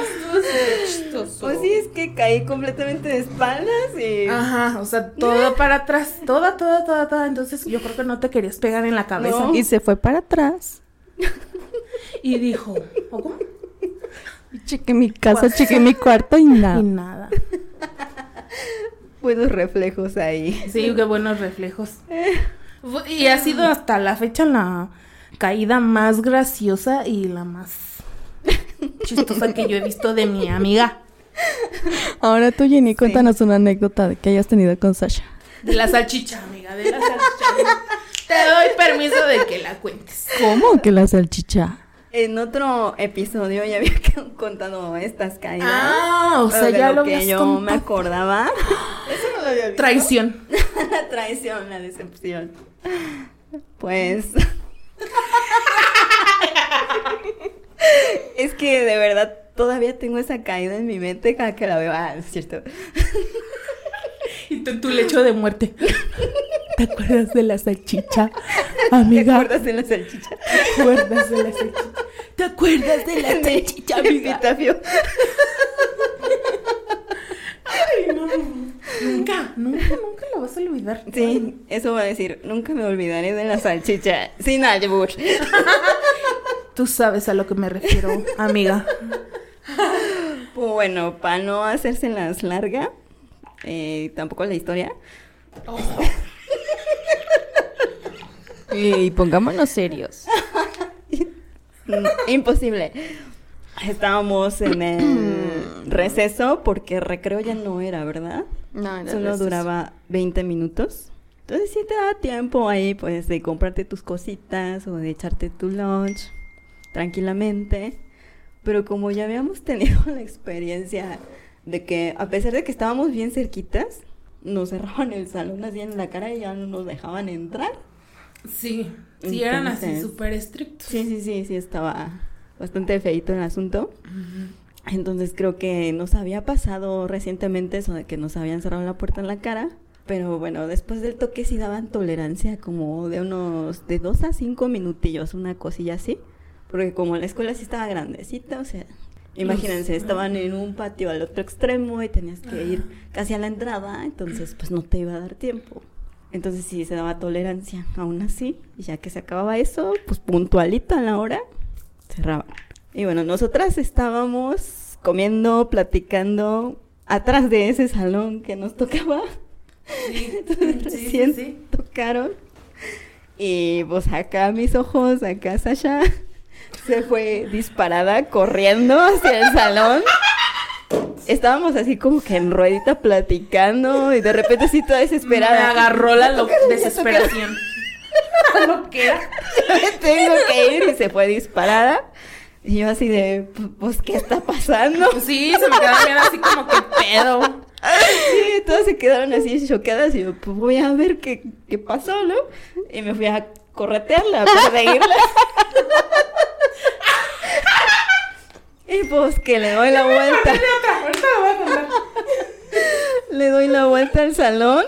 Pues sí, es que caí completamente de espaldas y... Ajá, o sea, todo para atrás, toda, toda, toda, toda. Entonces yo creo que no te querías pegar en la cabeza. No. Y se fue para atrás. Y dijo, ¿o cómo? Chequé mi casa, chequé mi cuarto y nada. Y nada. Buenos reflejos ahí. Sí, qué buenos reflejos. Y ha sido hasta la fecha la caída más graciosa y la más chistosa que yo he visto de mi amiga. Ahora tú, Jenny, cuéntanos una anécdota que hayas tenido con Sasha. De la salchicha, amiga, de la salchicha. Te doy permiso de que la cuentes. ¿Cómo que la salchicha? En otro episodio ya había contado estas caídas. Ah, o sea, de ya lo lo que yo me acordaba. Eso no lo había visto. Traición. la traición, la decepción. Pues. es que de verdad todavía tengo esa caída en mi mente cada que la veo. Ah, es cierto. Y tú en tu lecho de muerte. ¿Te acuerdas de la salchicha, ¿Te amiga? acuerdas de la salchicha? ¿Te acuerdas de la salchicha? ¿Te acuerdas de la salchicha, amiga? Epitafio. Ay, no. Nunca, nunca, nunca la vas a olvidar. Sí, eso va a decir. Nunca me olvidaré de la salchicha. Sin albur. Tú sabes a lo que me refiero, amiga. Bueno, para no hacérselas larga, eh, tampoco la historia. Y pongámonos serios. Imposible. Estábamos en el receso porque recreo ya no era, ¿verdad? No, Solo duraba 20 minutos. Entonces sí te da tiempo ahí pues de comprarte tus cositas o de echarte tu lunch tranquilamente. Pero como ya habíamos tenido la experiencia de que a pesar de que estábamos bien cerquitas, nos cerraban el salón así en la cara y ya no nos dejaban entrar. Sí, sí, eran así súper estrictos. Sí, sí, sí, sí, estaba bastante feito el asunto. Entonces creo que nos había pasado recientemente eso de que nos habían cerrado la puerta en la cara. Pero bueno, después del toque sí daban tolerancia como de unos de dos a cinco minutillos, una cosilla así. Porque como la escuela sí estaba grandecita, o sea, imagínense, estaban en un patio al otro extremo y tenías que ir casi a la entrada, entonces pues no te iba a dar tiempo. Entonces sí se daba tolerancia, aún así. Y ya que se acababa eso, pues puntualito a la hora, cerraban. Y bueno, nosotras estábamos comiendo, platicando atrás de ese salón que nos tocaba. Sí, Entonces, sí, recién sí, sí. tocaron. Y pues acá mis ojos, acá Sasha se fue disparada corriendo hacia el salón. Estábamos así como que en ruedita platicando y de repente sí toda Me desesperada. agarró la lo- desesperación. Lo que era. Me tengo que ir y se fue disparada. Y yo así de, pues, ¿qué está pasando? Sí, se me quedaron viendo así como que pedo. Sí, todas se quedaron así choquedas y yo, pues voy a ver qué, qué pasó, ¿no? Y me fui a corretearla, a perseguirla. Y pues que le doy la vuelta. Le doy la vuelta al salón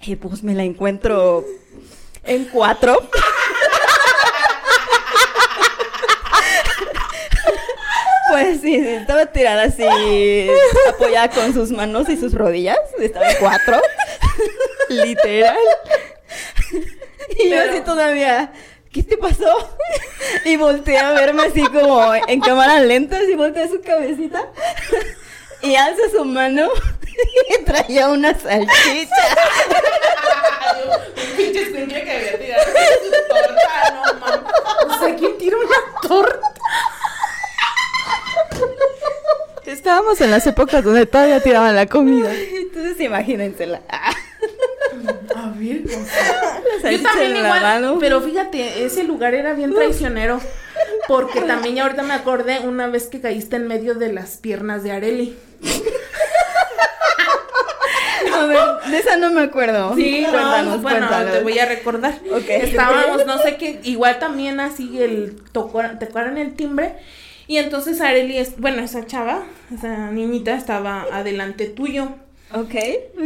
y pues me la encuentro en cuatro. Pues sí, estaba tirada así, apoyada con sus manos y sus rodillas. Estaba en cuatro. Literal. Y yo así todavía, ¿qué te pasó? Y volteé a verme así como en cámara lenta, así volteé su cabecita. Y alza su mano y traía una salchicha. Un pinche que había tirado su torta, no mames. O sea, ¿quién tira una torta? Estábamos en las épocas donde todavía tiraban la comida. Entonces imagínensela. A ver, o sea, Yo también igual, mano. pero fíjate, ese lugar era bien traicionero. Porque también ya ahorita me acordé una vez que caíste en medio de las piernas de Areli. A ver, de esa no me acuerdo. Sí, cuéntanos, no, bueno, cuéntanos. te voy a recordar. Ok. Estábamos, no sé qué, igual también así el tocó, tocaron el timbre. Y entonces Areli, es, bueno, esa chava, esa niñita estaba adelante tuyo. Ok.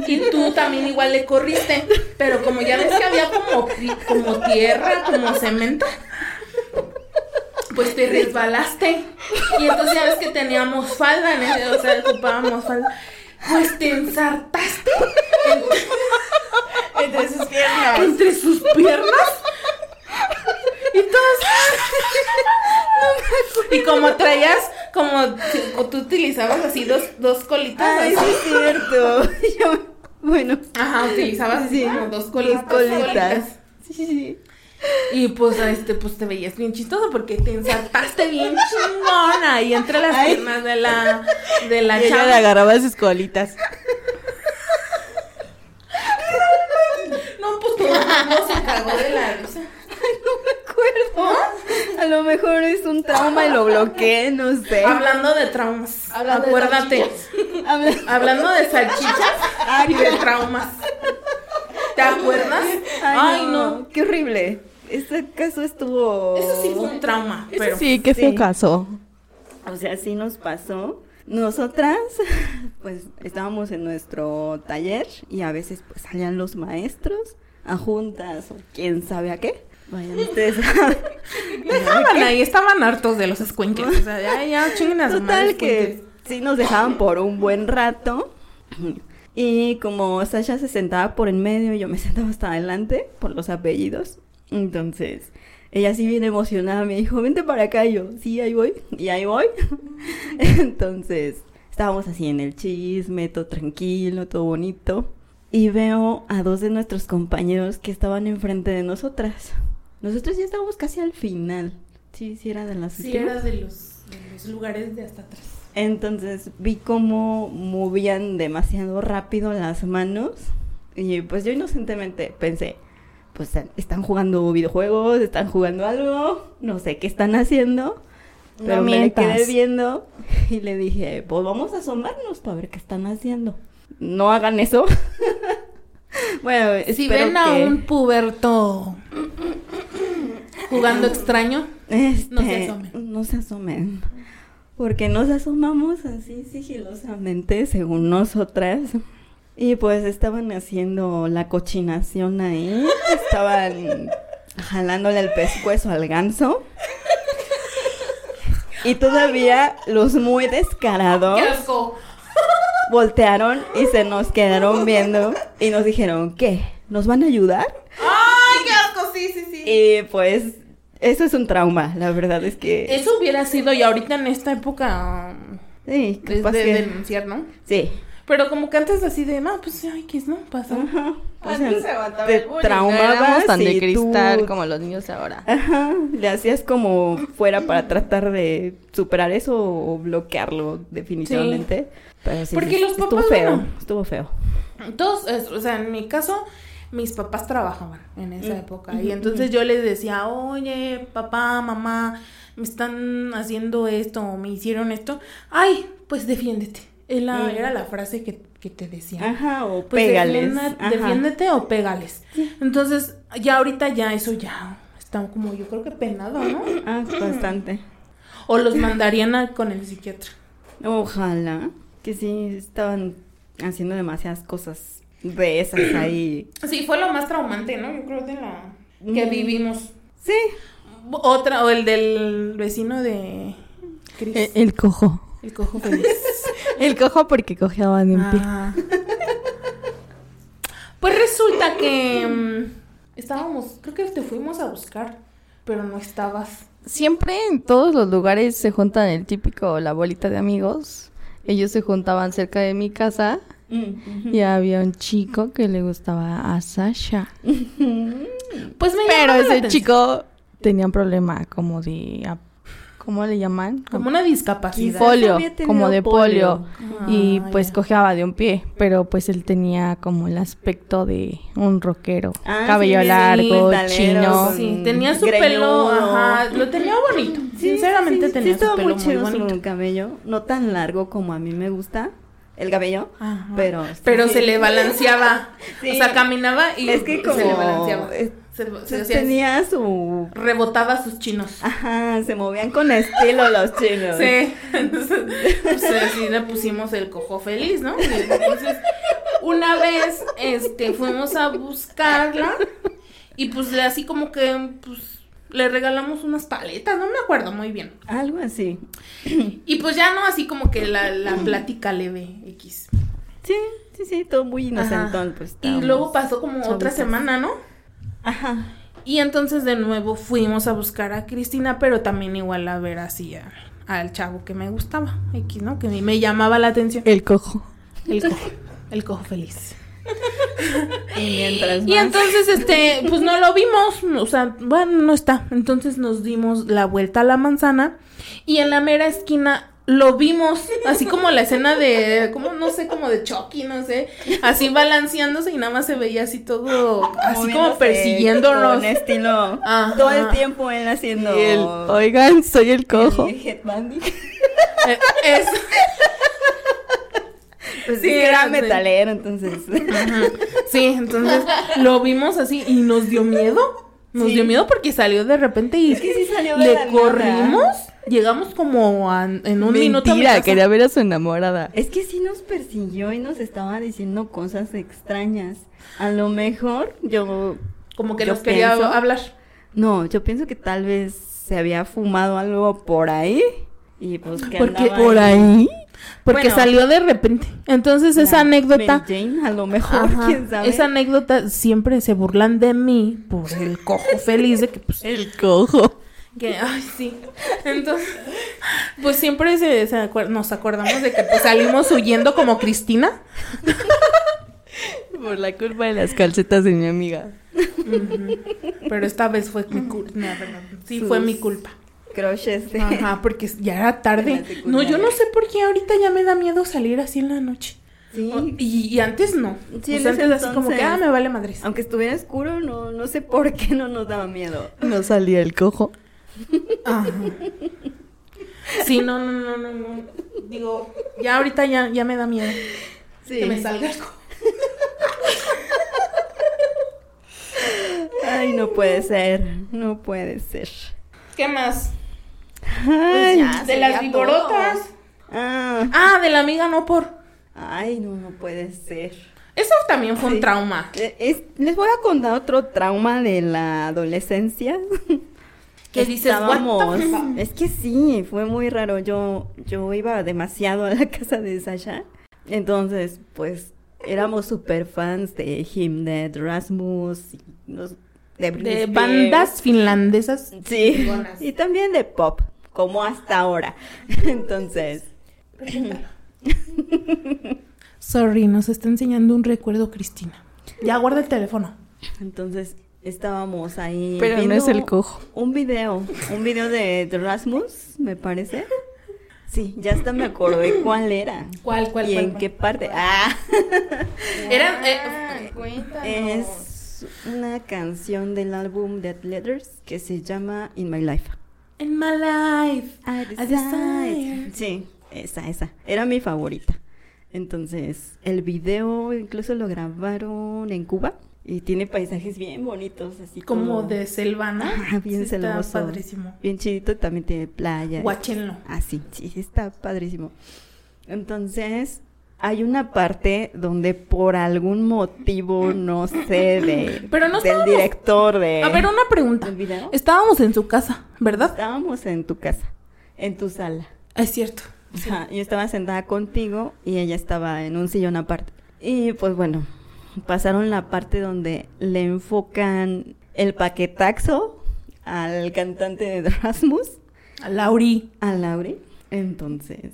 Y tú también igual le corriste, pero como ya ves que había como, como tierra, como cemento, pues te resbalaste. Y entonces ya ves que teníamos falda, ese- o sea, ocupábamos falda. Pues te ensartaste Entre sus piernas. entre sus piernas. Y todas, Y como traías, como tú utilizabas así dos, dos colitas. Ay, así. sí es cierto. Yo- bueno. Ajá, utilizabas así Sí, como dos colitas. Dos colitas. Sí, sí, sí. Y pues este, pues te veías bien chistoso porque te ensartaste bien chingona ahí entre las Ay. piernas de la, de la Y ella le agarraba sus colitas. No, pues el mundo se cagó de la risa. Acuerdo. A lo mejor es un trauma y lo bloqueé, no sé. Hablando de traumas, Hablando de acuérdate. Habla- Hablando de salchichas y de traumas. ¿Te acuerdas? Ay, no. Qué horrible. Este caso estuvo. Eso sí fue un trauma, pero Sí, qué feo Sí. caso. O sea, sí nos pasó. Nosotras, pues, estábamos en nuestro taller y a veces, pues, salían los maestros a juntas o quién sabe a qué. Vayan ustedes a... Estaban ahí, estaban hartos de los escuincles. O sea, ya, ya, chinguen a su madre. Total que sí nos dejaban por un buen rato. Y como Sasha se sentaba por en medio y yo me sentaba hasta adelante por los apellidos. Entonces, ella sí bien emocionada me dijo, vente para acá. Y yo, sí, ahí voy. Y ahí voy. Entonces, estábamos así en el chisme, todo tranquilo, todo bonito. Y veo a dos de nuestros compañeros que estaban enfrente de nosotras. Nosotros ya estábamos casi al final. Sí, sí era de las Sí, últimas. era de los, de los lugares de hasta atrás. Entonces vi cómo movían demasiado rápido las manos y pues yo inocentemente pensé, pues están jugando videojuegos, están jugando algo, no sé qué están haciendo, pero No me quedé viendo y le dije, pues vamos a asomarnos para ver qué están haciendo. No hagan eso. bueno, Si ven a que, un puberto jugando extraño, este, no se asomen. no se asomen. Porque nos asomamos así sigilosamente, según nosotras. Y pues estaban haciendo la cochinación ahí. Estaban jalándole el pescuezo al ganso. Y todavía los muy descarados voltearon y se nos quedaron viendo y nos dijeron, ¿qué? ¿Nos van a ayudar? ¡Ay, qué asco! Sí, sí, sí. Y pues eso es un trauma, la verdad es que... Eso hubiera sido, y ahorita en esta época, Sí, es capaz de que- denunciar, ¿no? Sí. Pero como que antes así de, no, pues, ay, ¿qué es, no? Pasa. Ajá. O Antes se te el bullying, traumabas tan y de cristal tú- como los niños de ahora. Ajá, le hacías como fuera para tratar de superar eso o bloquearlo definitivamente. Pero sí, Porque sí, los estuvo papás, feo, bueno. estuvo feo. Todos, o sea, en mi caso, mis papás trabajaban en esa Mm, época. Y entonces yo les decía, oye, papá, mamá, me están haciendo esto, o me hicieron esto. Ay, pues defiéndete. Era, era la frase que, que te decía. Ajá, o Pues pégales. defienda- defiéndete o pégales. Entonces, ya ahorita ya eso ya está como yo creo que penado, ¿no? Ah, bastante. O los mandarían a- con el psiquiatra. Ojalá que sí estaban haciendo demasiadas cosas de esas ahí. Sí, fue lo más traumante, ¿no? Yo creo de la que Mm. vivimos. Sí. Otra, o el del vecino de Chris. El, el cojo. El cojo feliz. El cojo porque cojeaban en pie. Ah. Pues resulta que mm, estábamos, creo que te fuimos a buscar, pero no estabas. Siempre en todos los lugares se juntan el típico, la bolita de amigos. Ellos se juntaban cerca de mi casa Mm, y había un chico que le gustaba a Sasha. Pues me Pero ese atención. chico tenía un problema como de... ap- ¿Cómo le llaman? como una discapacidad. Quizás polio, como de polio. polio. Y Ah, pues ya. cojeaba de un pie, pero pues él tenía como el aspecto de un rockero. Ah, Cabello sí, sí, largo, metalero, chino. Sí, tenía su greñudo. pelo, ajá, lo tenía bonito. Sí, Sinceramente sí, sí, tenía su pelo muy muy chido bonito. su cabello, no tan largo como a mí me gusta el cabello, Ajá. pero Pero sí. se le balanceaba. Sí. O sea, caminaba y es que como se le balanceaba. es- Se, se tenía su rebotaba sus chinos. ajá, se movían con estilo los chinos. Sí, entonces pues, así le pusimos el cojo feliz, ¿no? Entonces, una vez, este, fuimos a buscarla y pues así como que, pues, le regalamos unas paletas, no me acuerdo muy bien. Algo así. Y pues ya no, así como que la, la plática leve X. Sí, sí, sí, todo muy Ajá. inocentón, pues. Y luego pasó como otra semana, ¿no? Ajá. Y entonces de nuevo fuimos a buscar a Cristina, pero también igual a ver así a- al chavo que me gustaba, X, ¿no? Que me, me llamaba la atención. El cojo. El cojo, el cojo feliz. Y mientras Y más- entonces, este, pues no lo vimos, o sea, bueno, no está. Entonces nos dimos la vuelta a la manzana y en la mera esquina lo vimos, así como la escena de, como no sé, como de Chucky, no sé, así balanceándose y nada más se veía así todo, así como persiguiéndonos. Con estilo. Ajá. Todo el tiempo él haciendo. Y el, oigan, soy el cojo. el headbanding. Eh, es- Pues Sí, era sí. metalero, entonces. Ajá. Sí, entonces lo vimos así y nos dio miedo. Nos Sí. dio miedo porque salió de repente y Es que sí salió de le la nada. corrimos. Llegamos como a- en un minuto. Mentira, casa. quería ver a su enamorada. Es que sí nos persiguió y nos estaba diciendo cosas extrañas. A lo mejor yo. Como que yo nos quería pienso- hablar. No, yo pienso que tal vez se había fumado algo por ahí. Y pues que Porque andaba ¿Por ahí? Porque Bueno. salió de repente. Entonces esa anécdota. Jane, a lo mejor, Ajá, quién sabe. esa anécdota siempre se burlan de mí por el cojo feliz de que pues El cojo. que ay sí. Entonces pues siempre se, se acuer- nos acordamos de que pues salimos huyendo como Cristina. Por la culpa de las calcetas de mi amiga. Pero esta vez fue mi culpa. Sí, Sus- fue mi culpa. Crushes de- Ajá, porque ya era tarde. No, yo no sé por qué ahorita ya me da miedo salir así en la noche. Sí. Y, y antes no. Sí, O en sea, ese antes así como que, entonces. ah, me vale madres. Aunque estuviera oscuro, no, no sé por qué no nos daba miedo. No salía el cojo. Ajá. Sí, no, no, no, no, no. Digo, ya ahorita ya, ya me da miedo Sí. que me salga algo. Ay, no puede ser. No puede ser. ¿Qué más? Ay, Pues de las viborotas. Ah. Ah, de la amiga no por. Ay, no, no puede ser. Eso también fue un trauma. Eh, es- les voy a contar otro trauma de la adolescencia. Que dices, Estábamos-? Es que sí, fue muy raro. Yo, yo iba demasiado a la casa de Sasha. Entonces, pues, éramos super fans de Him, de Rasmus, y nos- de, Spears. bandas finlandesas. Sí, y también de pop, como hasta ahora. Entonces, Sorry, nos está enseñando un recuerdo Cristina. Ya guarda el teléfono. entonces estábamos ahí. Pero no es el cojo. Un video, un video de, de Rasmus, me parece. Sí, ya hasta me acordé cuál era. ¿Cuál, cuál, ¿Y cuál, en cuál? qué parte? Ah, Eran, eh, es una canción del álbum Dead Letters que se llama In My Life. In my life. I I desire. Sí, esa, esa. Era mi favorita. Entonces, el video incluso lo grabaron en Cuba y tiene paisajes bien bonitos, así como, Como de selva, ¿no? Ajá, bien Sí, está padrísimo. Bien chidito, también tiene playa. Guáchenlo. Ah, sí, sí, está padrísimo. Entonces, hay una parte donde por algún motivo, no sé, de, Pero no del estábamos- director de, A ver, una pregunta. Estábamos en su casa, ¿verdad? estábamos en tu casa, en tu sala. Es cierto. Ajá, yo estaba sentada contigo y ella estaba en un sillón aparte. Y pues bueno, pasaron la parte donde le enfocan el paquetaxo al cantante de Rasmus, A Lauri. a Lauri. Entonces,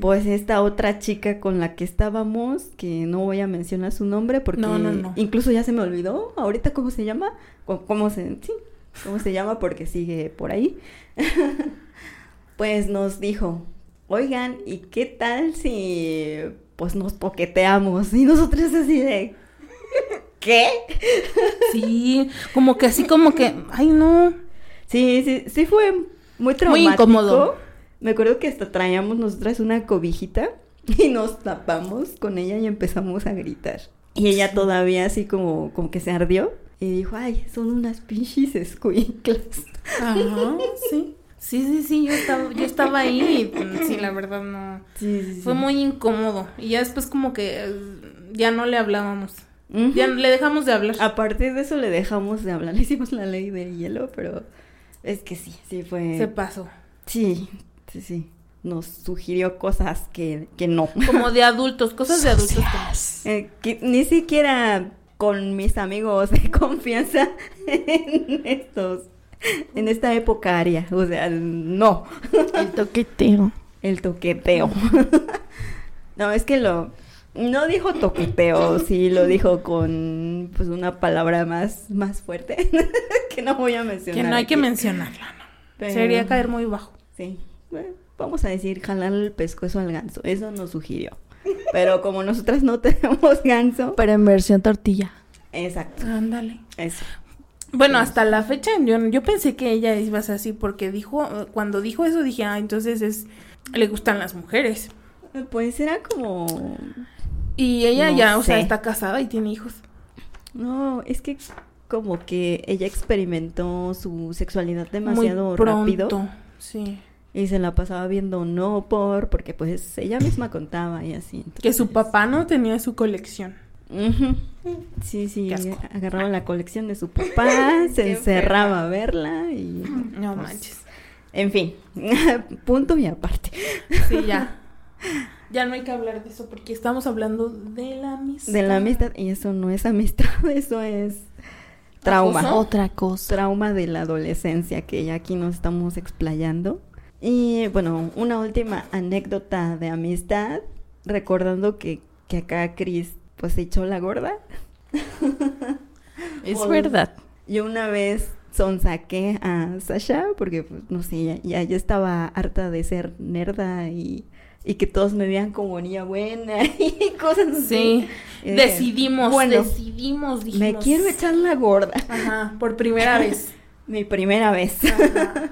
pues esta otra chica con la que estábamos, que no voy a mencionar su nombre porque No, no, no. incluso ya se me olvidó ahorita cómo se llama, cómo se, sí, cómo se llama porque sigue por ahí. pues nos dijo, oigan, ¿y qué tal si pues nos poqueteamos? Y nosotros así de, ¿qué? Sí, como que así como que, ay no. Sí, sí, sí fue muy Muy traumático. incómodo. Me acuerdo que hasta traíamos nosotras una cobijita y nos tapamos con ella y empezamos a gritar. Y ella todavía así como, como que se ardió y dijo, ay, son unas pinches escuinclas. Ajá, sí. Sí, sí, sí, yo estaba, yo estaba ahí y mm, sí, la verdad no. Sí, sí, sí. Fue muy incómodo. Y ya después como que eh, ya no le hablábamos. Ya le dejamos de hablar. A partir de eso le dejamos de hablar, le hicimos la ley del hielo, pero es que sí, sí fue... Se pasó. Sí, sí, sí. Nos sugirió cosas que, que no. Como de adultos, cosas de adultos. que- Eh, que ni siquiera con mis amigos de confianza en estos, en esta época aria. O sea, no. El toqueteo. El toqueteo. no, es que lo, no dijo toqueteo, sí lo dijo con pues una palabra más, más fuerte que no voy a mencionar. Que no hay que mencionarla, ¿no? Pero- Sería caer muy bajo. Sí. Bueno, vamos a decir jalar el pescuezo al ganso. Eso nos sugirió. Pero como nosotras no tenemos ganso. Pero en versión tortilla. Exacto. Ándale. Eso. Bueno, hasta la fecha yo, yo pensé que ella iba a ser así porque dijo, cuando dijo eso dije, ah, entonces es, le gustan las mujeres. Pues era como. Y ella No ya, o sea, está casada y tiene hijos. No, es que como que ella experimentó su sexualidad demasiado muy pronto. rápido. Sí. Y se la pasaba viendo no por, porque pues ella misma contaba y así. Que su papá no tenía su colección. Ujú. Sí, sí, agarraba la colección de su papá, se encerraba a verla y... No pues, manches. En fin, punto y aparte. Sí, ya. Ya no hay que hablar de eso porque estamos hablando de la amistad. De la amistad, y eso no es amistad, eso es trauma. ¿Acoso? Otra cosa. Trauma de la adolescencia que ya aquí nos estamos explayando. Y bueno, una última anécdota de amistad, recordando que, que acá Chris pues se echó la gorda. Es Pues, verdad. Yo una vez sonsaqué a Sasha porque, pues, no sé, ya, ya, ya estaba harta de ser nerda y, y que todos me vean como niña buena y cosas así. Sí. Dije, Decidimos, bueno, decidimos, dijimos. me quiero echar la gorda. Ajá, por primera vez. Mi primera vez. Ajá.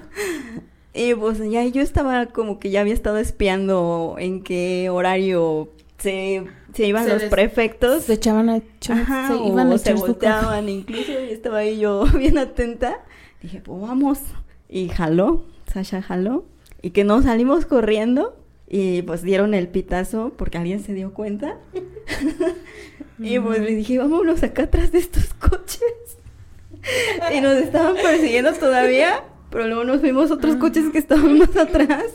Y pues ya yo estaba como que ya había estado espiando en qué horario se, se iban Se los des- prefectos. Se echaban a echar, Ajá, se o iban a se volteaban incluso y estaba ahí yo bien atenta. Dije, pues vamos. Y jaló, Sasha jaló. Y que no salimos corriendo y pues dieron el pitazo porque alguien se dio cuenta. y pues le dije, vámonos acá atrás de estos coches. y nos estaban persiguiendo todavía. Pero luego nos vimos otros coches que estaban más atrás.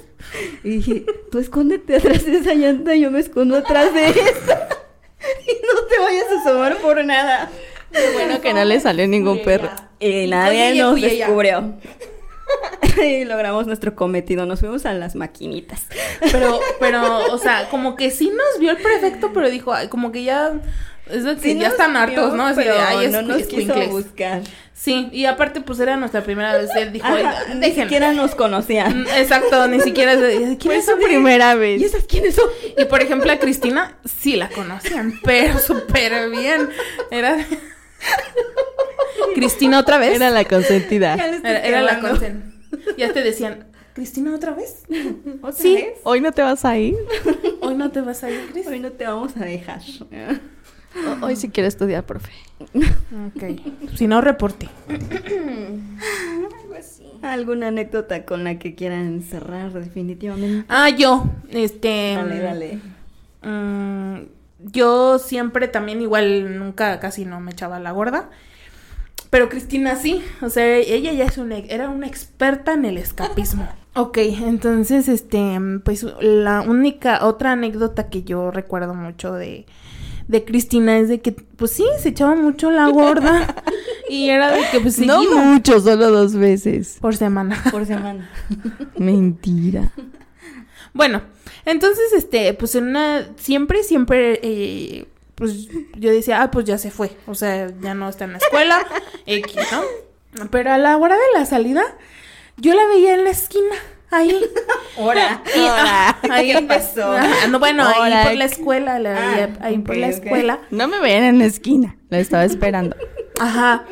Y dije, tú escóndete atrás de esa llanta y yo me escondo atrás de esta. y no te vayas a asomar por nada. Qué bueno que no le salió ningún perro. Y nadie nos descubrió. y logramos nuestro cometido. Nos fuimos a las maquinitas. Pero, pero, o sea, como que sí nos vio el prefecto, pero dijo, ay, como que ya. Es de Sí ya están hartos, vio, ¿no? Así de, pero ay, no nos quiso buscar. Sí, y aparte, pues era nuestra primera vez. Él dijo, Ajá, "Oiga, ni déjenlo". siquiera nos conocían. Mm, Exacto, ni siquiera. ¿Quién Fue es su primera ¿Y vez. esas quiénes son? Y por ejemplo, a Cristina sí la conocían, pero súper bien. Era. Cristina otra vez. Era la consentida. Era, era la quemando. consen. Ya te decían, Cristina otra vez. ¿Otra Sí. vez? Hoy no te vas a ir. Hoy no te vas a ir, Cris. Hoy no te vamos a dejar. O- Hoy sí quiero estudiar, profe. Ok. Si no, reporte. ¿Alguna anécdota con la que quieran cerrar definitivamente? Ah, yo. Este. Dale, dale. mm, yo siempre también, igual, nunca casi no me echaba la gorda. Pero Cristina sí. O sea, ella ya es una, era una experta en el escapismo. Ok, entonces, este, pues la única, otra anécdota que yo recuerdo mucho de, de Cristina es de que, pues sí, se echaba mucho la gorda. y era de que, pues, No seguido, mucho, solo dos veces. por semana. Por semana. Mentira. Bueno, entonces, este, pues en una, siempre, siempre, eh, pues yo decía, ah, pues ya se fue, o sea, ya no está en la escuela, X, ¿no? Pero a la hora de la salida, yo la veía en la esquina, ahí. Hora. Y, ah, ahí, ¿Qué pasó? Ajá, no, bueno, ahí por la escuela, la Ah, ahí por la escuela. No me veían en la esquina. La estaba esperando. Ajá.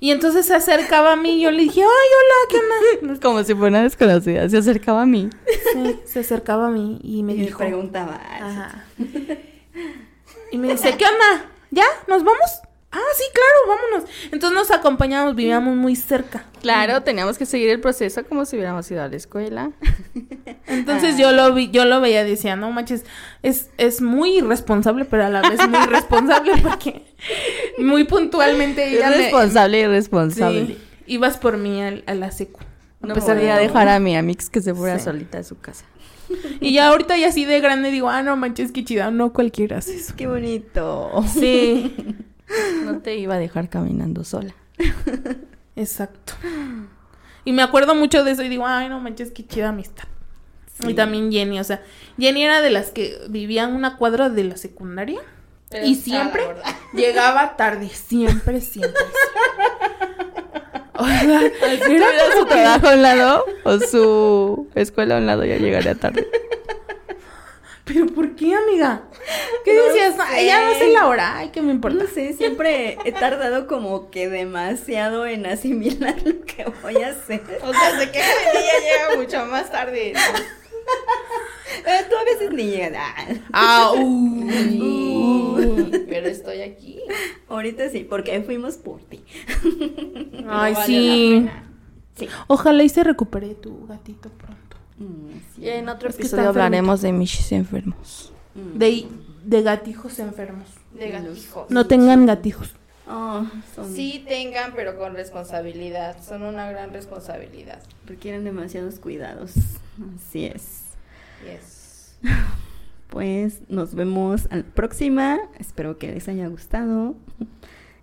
Y entonces se acercaba a mí y yo le dije, ay, hola, ¿qué onda? Como si fuera una desconocida. Se acercaba a mí. Sí, se acercaba a mí y me Y me dijo. preguntaba. Ajá. Y me dice, ¿qué onda? ¿Ya? ¿Nos vamos? Ah, sí, claro, vámonos. Entonces nos acompañamos, vivíamos muy cerca. Claro, teníamos que seguir el proceso como si hubiéramos ido a la escuela. Entonces yo lo vi, yo lo veía y decía, no manches, es, es muy irresponsable, pero a la vez muy responsable porque muy puntualmente ella me- Irresponsable, irresponsable. Sí, ibas por mí al- a, la secu. No podía dejar a mi amix que se fuera Sí. solita a su casa. Y ya ahorita ya así de grande digo, ah, no manches, qué chida, no cualquiera hace eso. Qué bonito. Sí. No te iba a dejar caminando sola. Exacto. Y me acuerdo mucho de eso y digo, ay, no manches, qué chida amistad. Sí. Y también Jenny, o sea, Jenny era de las que vivía en una cuadra de la secundaria y siempre llegaba tarde, siempre, siempre. O sea, era ¿Era su trabajo a un lado o su escuela a un lado? Ya llegaría tarde. Pero ¿por qué, amiga? ¿Qué No decías? Ay, ya no sé. sé la hora, ay, ¿qué me importa? No sé, siempre he tardado como que demasiado en asimilar lo que voy a hacer. O sea, se queja de ella llega mucho más tarde. Eh, tú a veces ni llegas. Ah, Ah, uh. Pero estoy aquí. ahorita sí, porque fuimos por ti. Ay, sí. Sí. Ojalá y se recupere tu gatito pronto. Mm, sí. Y en otro Es que episodio está hablaremos de michis enfermos. Mm. De, de gatijos enfermos. De gatijos. No tengan gatijos. Oh, son- Sí tengan, pero con responsabilidad. Son una gran responsabilidad. requieren demasiados cuidados. Así es. Yes. Pues nos vemos a la próxima. Espero que les haya gustado.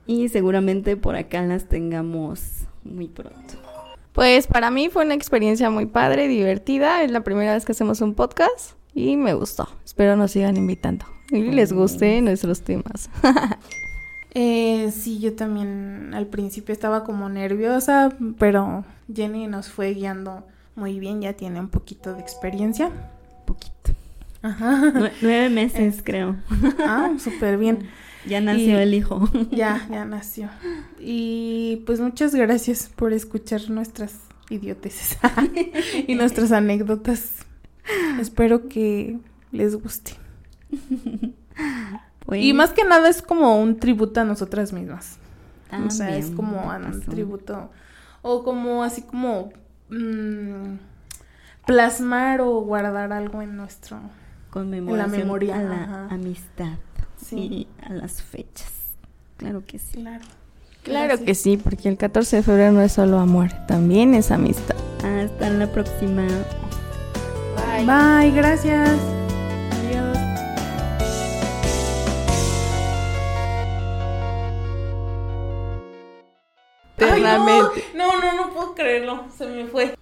Y seguramente por acá las tengamos muy pronto. Pues para mí fue una experiencia muy padre, divertida. Es la primera vez que hacemos un podcast y me gustó. Espero nos sigan invitando y les guste nuestros temas. Eh, sí, yo también al principio estaba como nerviosa, pero Jenny nos fue guiando muy bien, ya tiene un poquito de experiencia. Poquito. Ajá. Nue- nueve meses, creo. Ah, súper bien. Ya nació Y- el hijo. Ya, ya nació. Y pues muchas gracias por escuchar nuestras idioteces y nuestras anécdotas. Espero que les guste. Pues, Y más que nada es como un tributo a nosotras mismas. o sea, es también, como un tributo. O como así como mm, plasmar o guardar algo en nuestro. Conmemoración memoria, a la ajá. amistad Sí. y a las fechas. Claro que sí. Claro. Claro que sí, porque el 14 de febrero no es solo amor, también es amistad. Hasta la próxima. Bye, gracias. Adiós. Ay, no, Eternamente. no, no, no puedo creerlo. Se me fue.